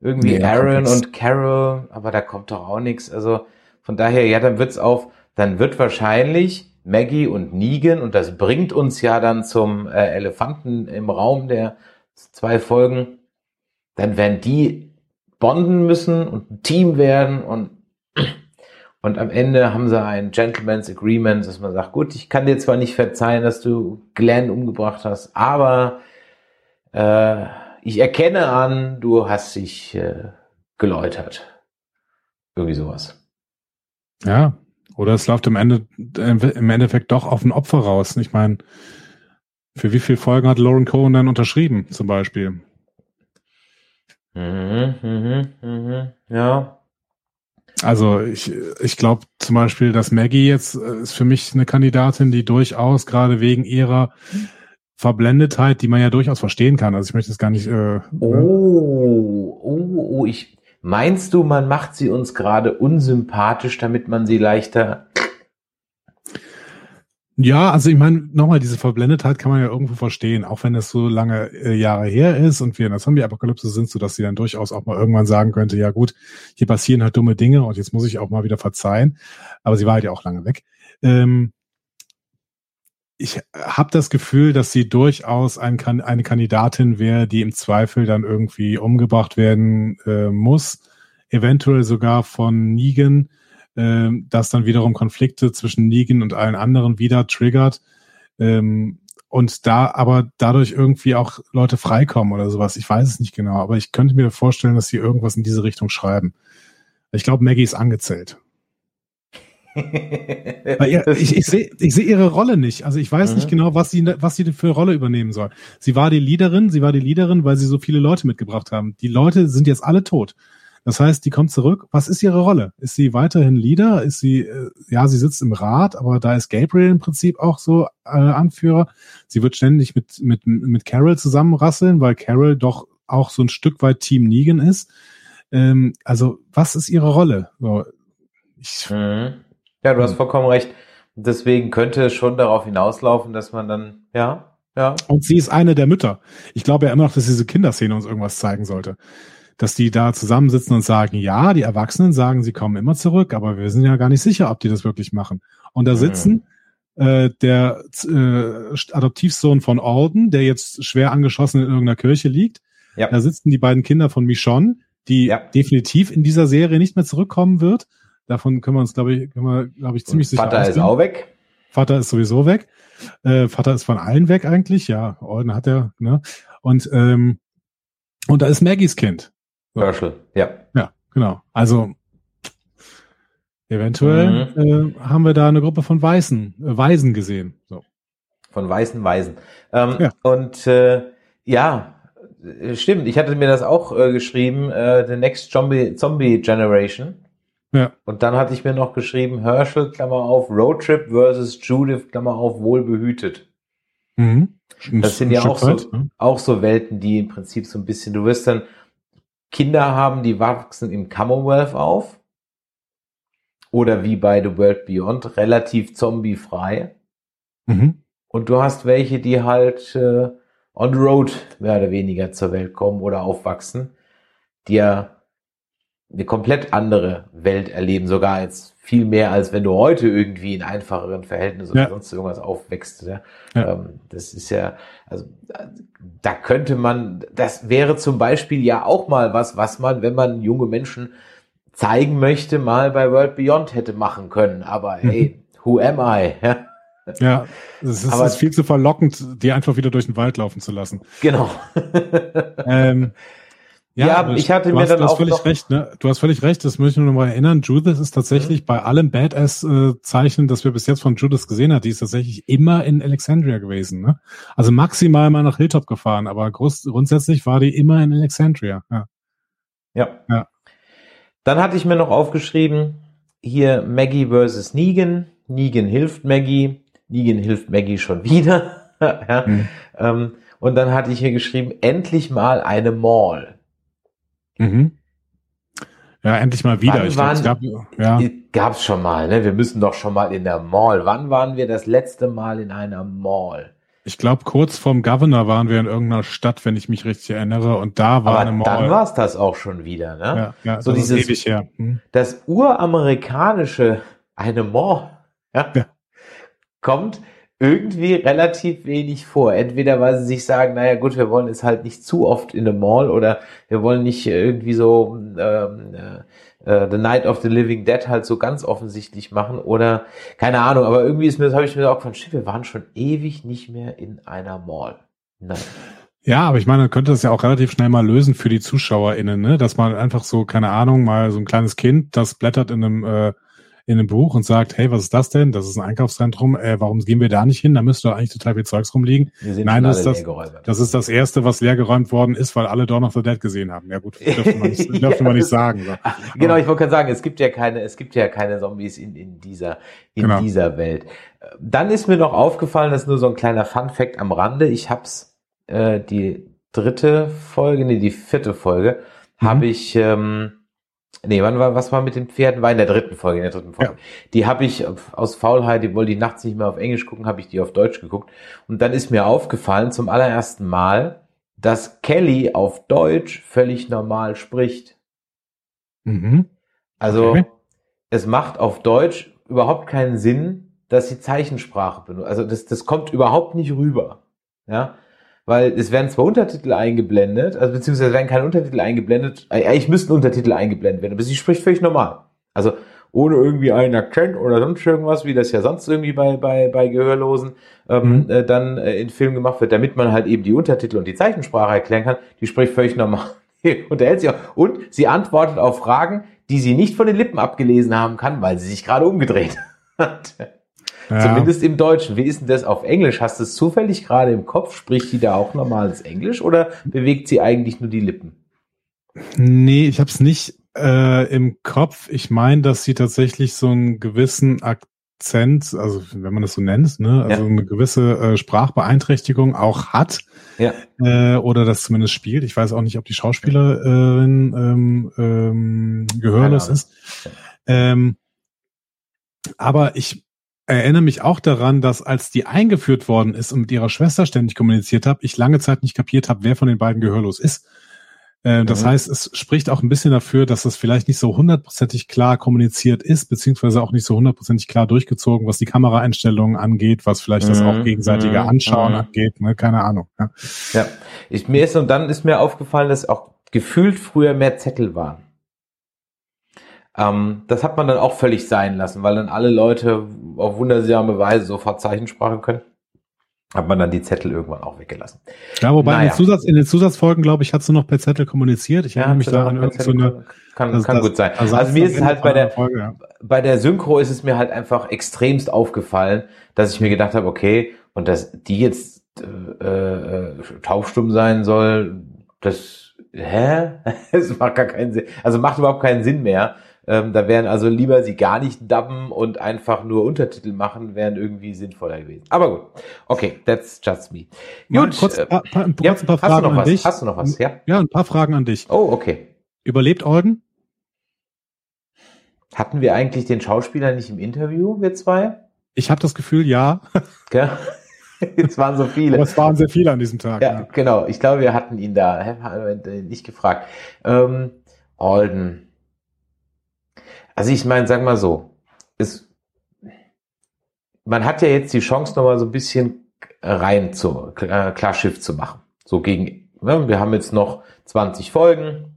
irgendwie Nee, Aaron und Carol, aber da kommt doch auch nichts. Also von daher, ja, dann wird's auf, dann wird wahrscheinlich Maggie und Negan, und das bringt uns ja dann zum äh, Elefanten im Raum der zwei Folgen, dann werden die bonden müssen und ein Team werden und und am Ende haben sie ein Gentleman's Agreement, dass man sagt, gut, ich kann dir zwar nicht verzeihen, dass du Glenn umgebracht hast, aber äh, ich erkenne an, du hast dich äh, geläutert. Irgendwie sowas. Ja. Oder es läuft im Ende, im Endeffekt doch auf ein Opfer raus. Ich meine, für wie viele Folgen hat Lauren Cohen dann unterschrieben, zum Beispiel? Mhm, mhm, mhm, ja. Also ich, ich glaube zum Beispiel, dass Maggie jetzt äh, ist für mich eine Kandidatin, die durchaus gerade wegen ihrer Verblendetheit, die man ja durchaus verstehen kann. Also ich möchte es gar nicht. Äh, Oh, oh, oh, ich. Meinst du, man macht sie uns gerade unsympathisch, damit man sie leichter. Ja, also ich meine, nochmal, diese Verblendetheit kann man ja irgendwo verstehen, auch wenn es so lange äh, Jahre her ist und wir in der Zombie-Apokalypse sind, so dass sie dann durchaus auch mal irgendwann sagen könnte, ja gut, hier passieren halt dumme Dinge und jetzt muss ich auch mal wieder verzeihen. Aber sie war halt ja auch lange weg. Ähm, ich habe das Gefühl, dass sie durchaus ein, eine Kandidatin wäre, die im Zweifel dann irgendwie umgebracht werden äh, muss, eventuell sogar von Negan, ähm, das dann wiederum Konflikte zwischen Negan und allen anderen wieder triggert ähm, und da aber dadurch irgendwie auch Leute freikommen oder sowas. Ich weiß es nicht genau, aber ich könnte mir vorstellen, dass sie irgendwas in diese Richtung schreiben. Ich glaube, Maggie ist angezählt. Ihr, ich, ich sehe ich seh ihre Rolle nicht. Also ich weiß mhm. nicht genau, was sie, was sie für eine Rolle übernehmen soll. Sie war die Leaderin, sie war die Leaderin, weil sie so viele Leute mitgebracht haben. Die Leute sind jetzt alle tot. Das heißt, die kommt zurück. Was ist ihre Rolle? Ist sie weiterhin Leader? Ist sie, äh, ja, sie sitzt im Rat, aber da ist Gabriel im Prinzip auch so äh, Anführer. Sie wird ständig mit, mit, mit Carol zusammenrasseln, weil Carol doch auch so ein Stück weit Team Negan ist. Ähm, also, was ist ihre Rolle? So, ich, mhm. Ja, du hast vollkommen recht. Deswegen könnte es schon darauf hinauslaufen, dass man dann, ja, ja. Und sie ist eine der Mütter. Ich glaube ja immer noch, dass diese Kinderszene uns irgendwas zeigen sollte. Dass die da zusammensitzen und sagen, ja, die Erwachsenen sagen, sie kommen immer zurück, aber wir sind ja gar nicht sicher, ob die das wirklich machen. Und da sitzen mhm. äh, der äh, Adoptivsohn von Alden, der jetzt schwer angeschossen in irgendeiner Kirche liegt. Ja. Da sitzen die beiden Kinder von Michonne, die ja. definitiv in dieser Serie nicht mehr zurückkommen wird. Davon können wir uns, glaube ich, können wir, glaube ich, ziemlich sicher Vater ausgehen. ist auch weg. Vater ist sowieso weg. Äh, Vater ist von allen weg eigentlich, ja. Orden hat er, ne? Und ähm, und da ist Maggies Kind. Herschel, ja. Ja, genau. Also eventuell mhm. äh, haben wir da eine Gruppe von Weißen, äh, Weisen gesehen. So. Von weißen Weisen. Ähm, ja. Und äh, ja, stimmt. Ich hatte mir das auch äh, geschrieben. Äh, The Next Zombie, Zombie Generation. Ja. Und dann hatte ich mir noch geschrieben, Herschel, Klammer auf, Roadtrip versus Judith, Klammer auf, wohlbehütet. Mhm. Das sind ja auch so, ne? auch so Welten, die im Prinzip so ein bisschen, du wirst dann Kinder haben, die wachsen im Commonwealth auf. Oder wie bei The World Beyond, relativ zombiefrei. Mhm. Und du hast welche, die halt äh, on the road mehr oder weniger zur Welt kommen oder aufwachsen, die ja eine komplett andere Welt erleben, sogar als viel mehr, als wenn du heute irgendwie in einfacheren Verhältnissen ja. oder sonst irgendwas aufwächst. Ja? ja. Ähm, das ist ja, also da könnte man, das wäre zum Beispiel ja auch mal was, was man, wenn man junge Menschen zeigen möchte, mal bei World Beyond hätte machen können. Aber mhm. hey, who am I? Ja, ja es ist, ist viel zu verlockend, die einfach wieder durch den Wald laufen zu lassen. Genau. ähm, ja, ja ich hatte mir hast, dann du hast auch völlig recht, ne? Du hast völlig recht, das möchte ich nur noch mal erinnern. Judith ist tatsächlich mhm. bei allem Badass-Zeichen, das wir bis jetzt von Judith gesehen haben, die ist tatsächlich immer in Alexandria gewesen. Ne? Also maximal mal nach Hilltop gefahren, aber groß, grundsätzlich war die immer in Alexandria. Ja. ja. ja. Dann hatte ich mir noch aufgeschrieben, hier Maggie versus Negan. Negan hilft Maggie. Negan hilft Maggie schon wieder. ja. Mhm. Ähm, und dann hatte ich hier geschrieben, endlich mal eine Mall. Mhm. Ja, endlich mal wieder. Wann ich waren, glaub, es gab, ja. gab's schon mal, ne? Wir müssen doch schon mal in der Mall. Wann waren wir das letzte Mal in einer Mall? Ich glaube, kurz vorm Governor waren wir in irgendeiner Stadt, wenn ich mich richtig erinnere, und da war Aber eine Mall. Dann war es das auch schon wieder, ne? Ja, ja so das dieses, ewig her. Hm. Das uramerikanische, eine Mall, ja, ja. kommt irgendwie relativ wenig vor. Entweder weil sie sich sagen, naja gut, wir wollen es halt nicht zu oft in the Mall oder wir wollen nicht irgendwie so ähm, äh, äh, The Night of the Living Dead halt so ganz offensichtlich machen oder keine Ahnung, aber irgendwie ist mir, das habe ich mir auch von shit, wir waren schon ewig nicht mehr in einer Mall. Nein. Ja, aber ich meine, man könnte das ja auch relativ schnell mal lösen für die ZuschauerInnen, ne? Dass man einfach so, keine Ahnung, mal so ein kleines Kind, das blättert in einem äh, in einem Buch und sagt, hey, was ist das denn? Das ist ein Einkaufszentrum. Äh, warum gehen wir da nicht hin? Da müsste doch eigentlich total viel Zeugs rumliegen. Nein, das ist das, das ist das erste, was leergeräumt worden ist, weil alle Dawn of the Dead gesehen haben. Ja gut, dürfte man nicht, dürfte man nicht sagen. So. Genau, ich wollte gerade sagen, es gibt ja keine, es gibt ja keine Zombies in, in dieser, in genau. dieser Welt. Dann ist mir noch aufgefallen, das ist nur so ein kleiner Fun Fact am Rande. Ich hab's, äh, die dritte Folge, nee, die vierte Folge, mhm. habe ich, ähm, Nee, wann war, was war mit den Pferden? War in der dritten Folge, in der dritten Folge. Ja. Die habe ich aus Faulheit, die wollte ich nachts nicht mehr auf Englisch gucken, habe ich die auf Deutsch geguckt. Und dann ist mir aufgefallen zum allerersten Mal, dass Kelly auf Deutsch völlig normal spricht. Mhm. Also, okay. es macht auf Deutsch überhaupt keinen Sinn, dass sie Zeichensprache benutzt. Also, das, das kommt überhaupt nicht rüber. Ja weil es werden zwar Untertitel eingeblendet, also beziehungsweise werden keine Untertitel eingeblendet, eigentlich müssten Untertitel eingeblendet werden, aber sie spricht völlig normal. Also ohne irgendwie einen Akzent oder sonst irgendwas, wie das ja sonst irgendwie bei, bei, bei Gehörlosen ähm, mhm. äh, dann äh, in Film gemacht wird, damit man halt eben die Untertitel und die Zeichensprache erklären kann, die spricht völlig normal. Unterhält sich auch. Und sie antwortet auf Fragen, die sie nicht von den Lippen abgelesen haben kann, weil sie sich gerade umgedreht Ja. Zumindest im Deutschen. Wie ist denn das auf Englisch? Hast du es zufällig gerade im Kopf? Spricht die da auch normales Englisch oder bewegt sie eigentlich nur die Lippen? Nee, ich habe es nicht äh, im Kopf. Ich meine, dass sie tatsächlich so einen gewissen Akzent, also wenn man das so nennt, ne, also ja. eine gewisse äh, Sprachbeeinträchtigung auch hat. Ja. Äh, oder das zumindest spielt. Ich weiß auch nicht, ob die Schauspielerin ähm, ähm, gehörlos ist. Ähm, aber ich erinnere mich auch daran, dass als die eingeführt worden ist und mit ihrer Schwester ständig kommuniziert habe, ich lange Zeit nicht kapiert habe, wer von den beiden gehörlos ist. Äh, das mhm. heißt, es spricht auch ein bisschen dafür, dass das vielleicht nicht so hundertprozentig klar kommuniziert ist, beziehungsweise auch nicht so hundertprozentig klar durchgezogen, was die Kameraeinstellungen angeht, was vielleicht das auch mhm. gegenseitige mhm. Anschauen mhm. angeht, ne? keine Ahnung. Ja, ja. Ich, mir ist und dann ist mir aufgefallen, dass auch gefühlt früher mehr Zettel waren. Ähm, das hat man dann auch völlig sein lassen, weil dann alle Leute auf wundersame Weise sofort Zeichensprache können. Hat man dann die Zettel irgendwann auch weggelassen. Ja, wobei naja. in, den Zusatz, in den Zusatzfolgen, glaube ich, hat du noch per Zettel kommuniziert. Ich erinnere ja, mich daran, so eine, kann, das, kann das, gut sein. Also, also mir ist es halt bei der, Folge, ja. bei der Synchro ist es mir halt einfach extremst aufgefallen, dass ich mir gedacht habe, okay, und dass die jetzt äh, äh, taubstumm sein soll, das, hä? Es macht gar keinen Sinn. Also macht überhaupt keinen Sinn mehr. Ähm, da wären also lieber sie gar nicht dubben und einfach nur Untertitel machen, wären irgendwie sinnvoller gewesen. Aber gut. Okay, that's just me. Gut. Kurz, äh, pa, pa, kurz ja, ein paar Fragen an was? dich. Hast du noch was? Ja? ja, ein paar Fragen an dich. Oh, okay. Überlebt Alden? Hatten wir eigentlich den Schauspieler nicht im Interview, wir zwei? Ich habe das Gefühl, ja. Ja. Es waren so viele. Aber es waren sehr viele an diesem Tag. Ja, ja. genau. Ich glaube, wir hatten ihn da. Haben wir nicht gefragt. Ähm, Alden. Also ich meine, sag mal so, es, man hat ja jetzt die Chance, nochmal so ein bisschen rein zu, äh, Klarschiff zu machen. So gegen, ne, wir haben jetzt noch 20 Folgen.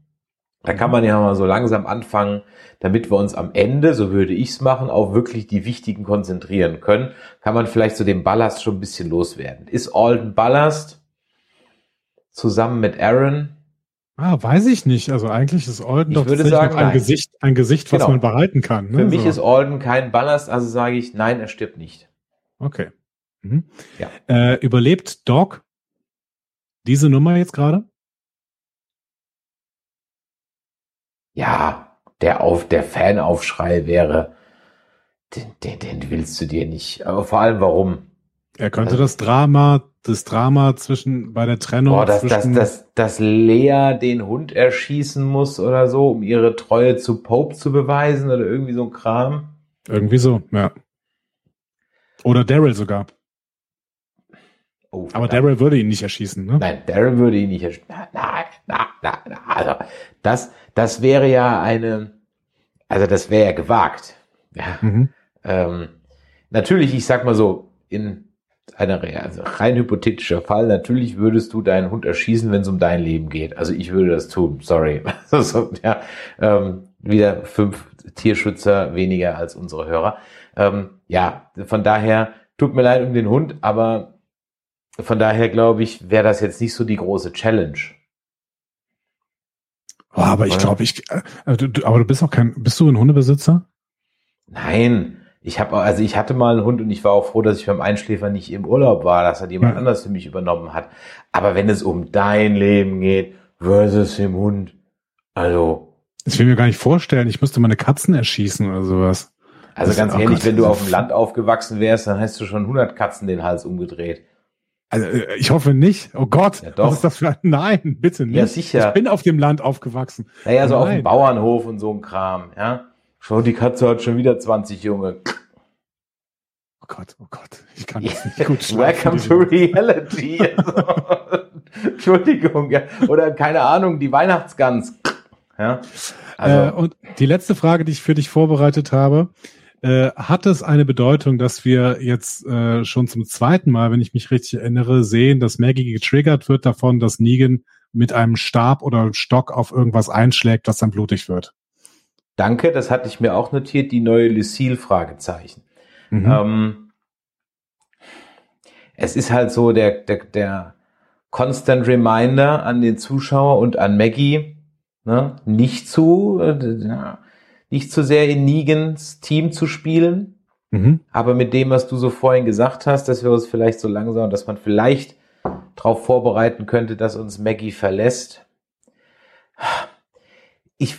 Da kann man ja mal so langsam anfangen, damit wir uns am Ende, so würde ich es machen, auf wirklich die wichtigen konzentrieren können, kann man vielleicht so den Ballast schon ein bisschen loswerden. Ist Alden Ballast zusammen mit Aaron Ah, weiß ich nicht. Also eigentlich ist Alden ich doch würde sagen, ein Gesicht, ein Gesicht, was genau. man behalten kann. Ne? Für mich so. ist Alden kein Ballast, also sage ich, nein, er stirbt nicht. Okay. Mhm. Ja. Äh, überlebt Doc diese Nummer jetzt gerade? Ja, der auf der Fanaufschrei wäre, den, den, den willst du dir nicht. Aber vor allem warum? Er könnte also, das Drama das Drama zwischen bei der Trennung. Boah, dass, dass, dass, dass Lea den Hund erschießen muss oder so, um ihre Treue zu Pope zu beweisen oder irgendwie so ein Kram. Irgendwie so, ja. Oder Daryl sogar. Oh, Aber Daryl würde ihn nicht erschießen, ne? Nein, Daryl würde ihn nicht erschießen. Nein, nein, nein, nein. Also, das, das wäre ja eine, also das wäre ja gewagt. Ja. Mhm. Ähm, natürlich, ich sag mal so, in einer also rein hypothetischer Fall. Natürlich würdest du deinen Hund erschießen, wenn es um dein Leben geht. Also ich würde das tun. Sorry. also, ja, ähm, wieder fünf Tierschützer weniger als unsere Hörer. Ähm, ja, von daher tut mir leid um den Hund, aber von daher glaube ich, wäre das jetzt nicht so die große Challenge. Oh, aber ich glaube, ich, äh, du, aber du bist auch kein, bist du ein Hundebesitzer? Nein, ich habe also ich hatte mal einen Hund und ich war auch froh, dass ich beim Einschläfer nicht im Urlaub war, dass er jemand ja. anders für mich übernommen hat. Aber wenn es um dein Leben geht versus dem Hund, also das will ich mir gar nicht vorstellen. Ich müsste meine Katzen erschießen oder sowas. Also das ganz ehrlich, Gott, wenn du auf dem Land aufgewachsen wärst, dann hast du schon 100 Katzen den Hals umgedreht. Also äh, ich hoffe nicht. Oh Gott, ja, was ist das für ein... Nein, bitte nicht. Ja, sicher. Ich bin auf dem Land aufgewachsen. Naja, so Nein. auf dem Bauernhof und so ein Kram, ja. Schau, die Katze hat schon wieder 20 Junge. Oh Gott, oh Gott, ich kann das nicht gut Welcome to reality. Entschuldigung, ja. Oder keine Ahnung, die Weihnachtsgans. Ja. Also. Äh, und die letzte Frage, die ich für dich vorbereitet habe, äh, hat es eine Bedeutung, dass wir jetzt äh, schon zum zweiten Mal, wenn ich mich richtig erinnere, sehen, dass Maggie getriggert wird davon, dass Negan mit einem Stab oder Stock auf irgendwas einschlägt, was dann blutig wird? Danke, das hatte ich mir auch notiert, die neue Lucille Fragezeichen. Mhm. Ähm, es ist halt so der, der, der Constant Reminder an den Zuschauer und an Maggie, ne, nicht zu, äh, nicht zu sehr in Negans Team zu spielen. Mhm. Aber mit dem, was du so vorhin gesagt hast, dass wir uns vielleicht so langsam, dass man vielleicht darauf vorbereiten könnte, dass uns Maggie verlässt. Ich,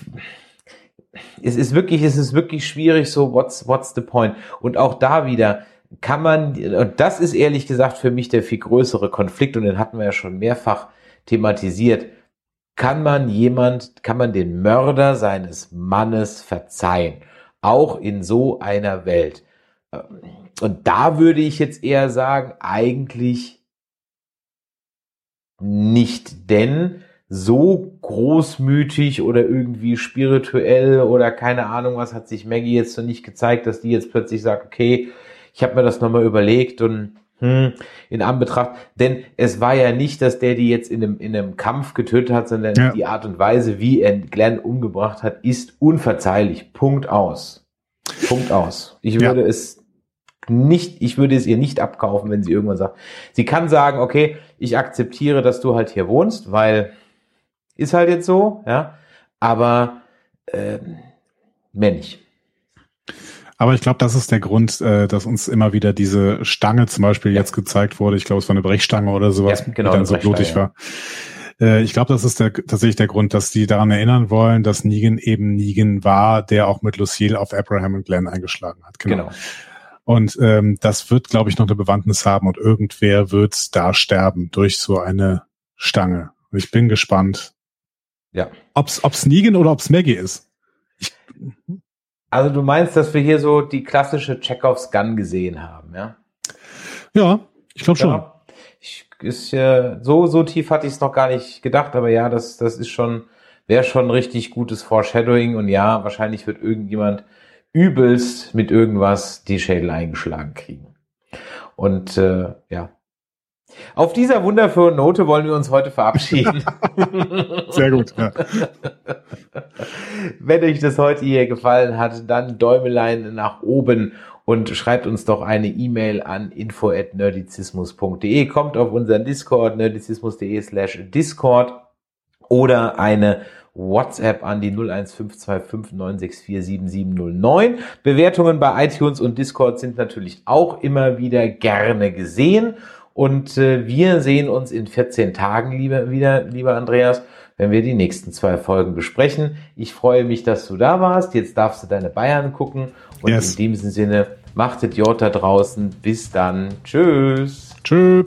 es ist wirklich, es ist wirklich schwierig, so what's, what's the point? Und auch da wieder kann man, und das ist ehrlich gesagt für mich der viel größere Konflikt, und den hatten wir ja schon mehrfach thematisiert. Kann man jemand, kann man den Mörder seines Mannes verzeihen? Auch in so einer Welt. Und da würde ich jetzt eher sagen, eigentlich nicht, denn so großmütig oder irgendwie spirituell oder keine Ahnung was hat sich Maggie jetzt noch nicht gezeigt, dass die jetzt plötzlich sagt, okay, ich habe mir das nochmal überlegt und hm, in Anbetracht, denn es war ja nicht, dass der die jetzt in einem, in einem Kampf getötet hat, sondern ja. die Art und Weise, wie er Glenn umgebracht hat, ist unverzeihlich. Punkt aus. Punkt aus. Ich würde ja. es nicht, ich würde es ihr nicht abkaufen, wenn sie irgendwann sagt. Sie kann sagen, okay, ich akzeptiere, dass du halt hier wohnst, weil ist halt jetzt so, ja. Aber äh, mehr nicht. Aber ich glaube, das ist der Grund, äh, dass uns immer wieder diese Stange zum Beispiel ja. jetzt gezeigt wurde. Ich glaube, es war eine Brechstange oder sowas, ja, genau, die dann so blutig war. Äh, ich glaube, das ist der, tatsächlich der Grund, dass die daran erinnern wollen, dass Negan eben Negan war, der auch mit Lucille auf Abraham und Glenn eingeschlagen hat. Genau. genau. Und ähm, das wird, glaube ich, noch eine Bewandtnis haben und irgendwer wird da sterben durch so eine Stange. Ich bin gespannt, ja. Ob's, ob's Negan oder ob's Maggie ist. Ich, also du meinst, dass wir hier so die klassische Chekhovs Gun gesehen haben, ja? Ja, ich glaube schon. Ich, ist ja, so, so tief hatte ich es noch gar nicht gedacht, aber ja, das, das ist schon, wäre schon richtig gutes Foreshadowing und ja, wahrscheinlich wird irgendjemand übelst mit irgendwas die Schädel eingeschlagen kriegen. Und äh, ja, auf dieser wundervollen Note wollen wir uns heute verabschieden. Sehr gut. Ja. Wenn euch das heute hier gefallen hat, dann Däumelein nach oben und schreibt uns doch eine E-Mail an info@nerdizismus.de, kommt auf unseren Discord nerdizismus.de slash Discord oder eine WhatsApp an die 0152596477709. Bewertungen bei iTunes und Discord sind natürlich auch immer wieder gerne gesehen und äh, wir sehen uns in 14 Tagen lieber, wieder, lieber Andreas, wenn wir die nächsten zwei Folgen besprechen. Ich freue mich, dass du da warst. Jetzt darfst du deine Bayern gucken. Und yes. in diesem Sinne, macht Idiot da draußen. Bis dann. Tschüss. Tschüss.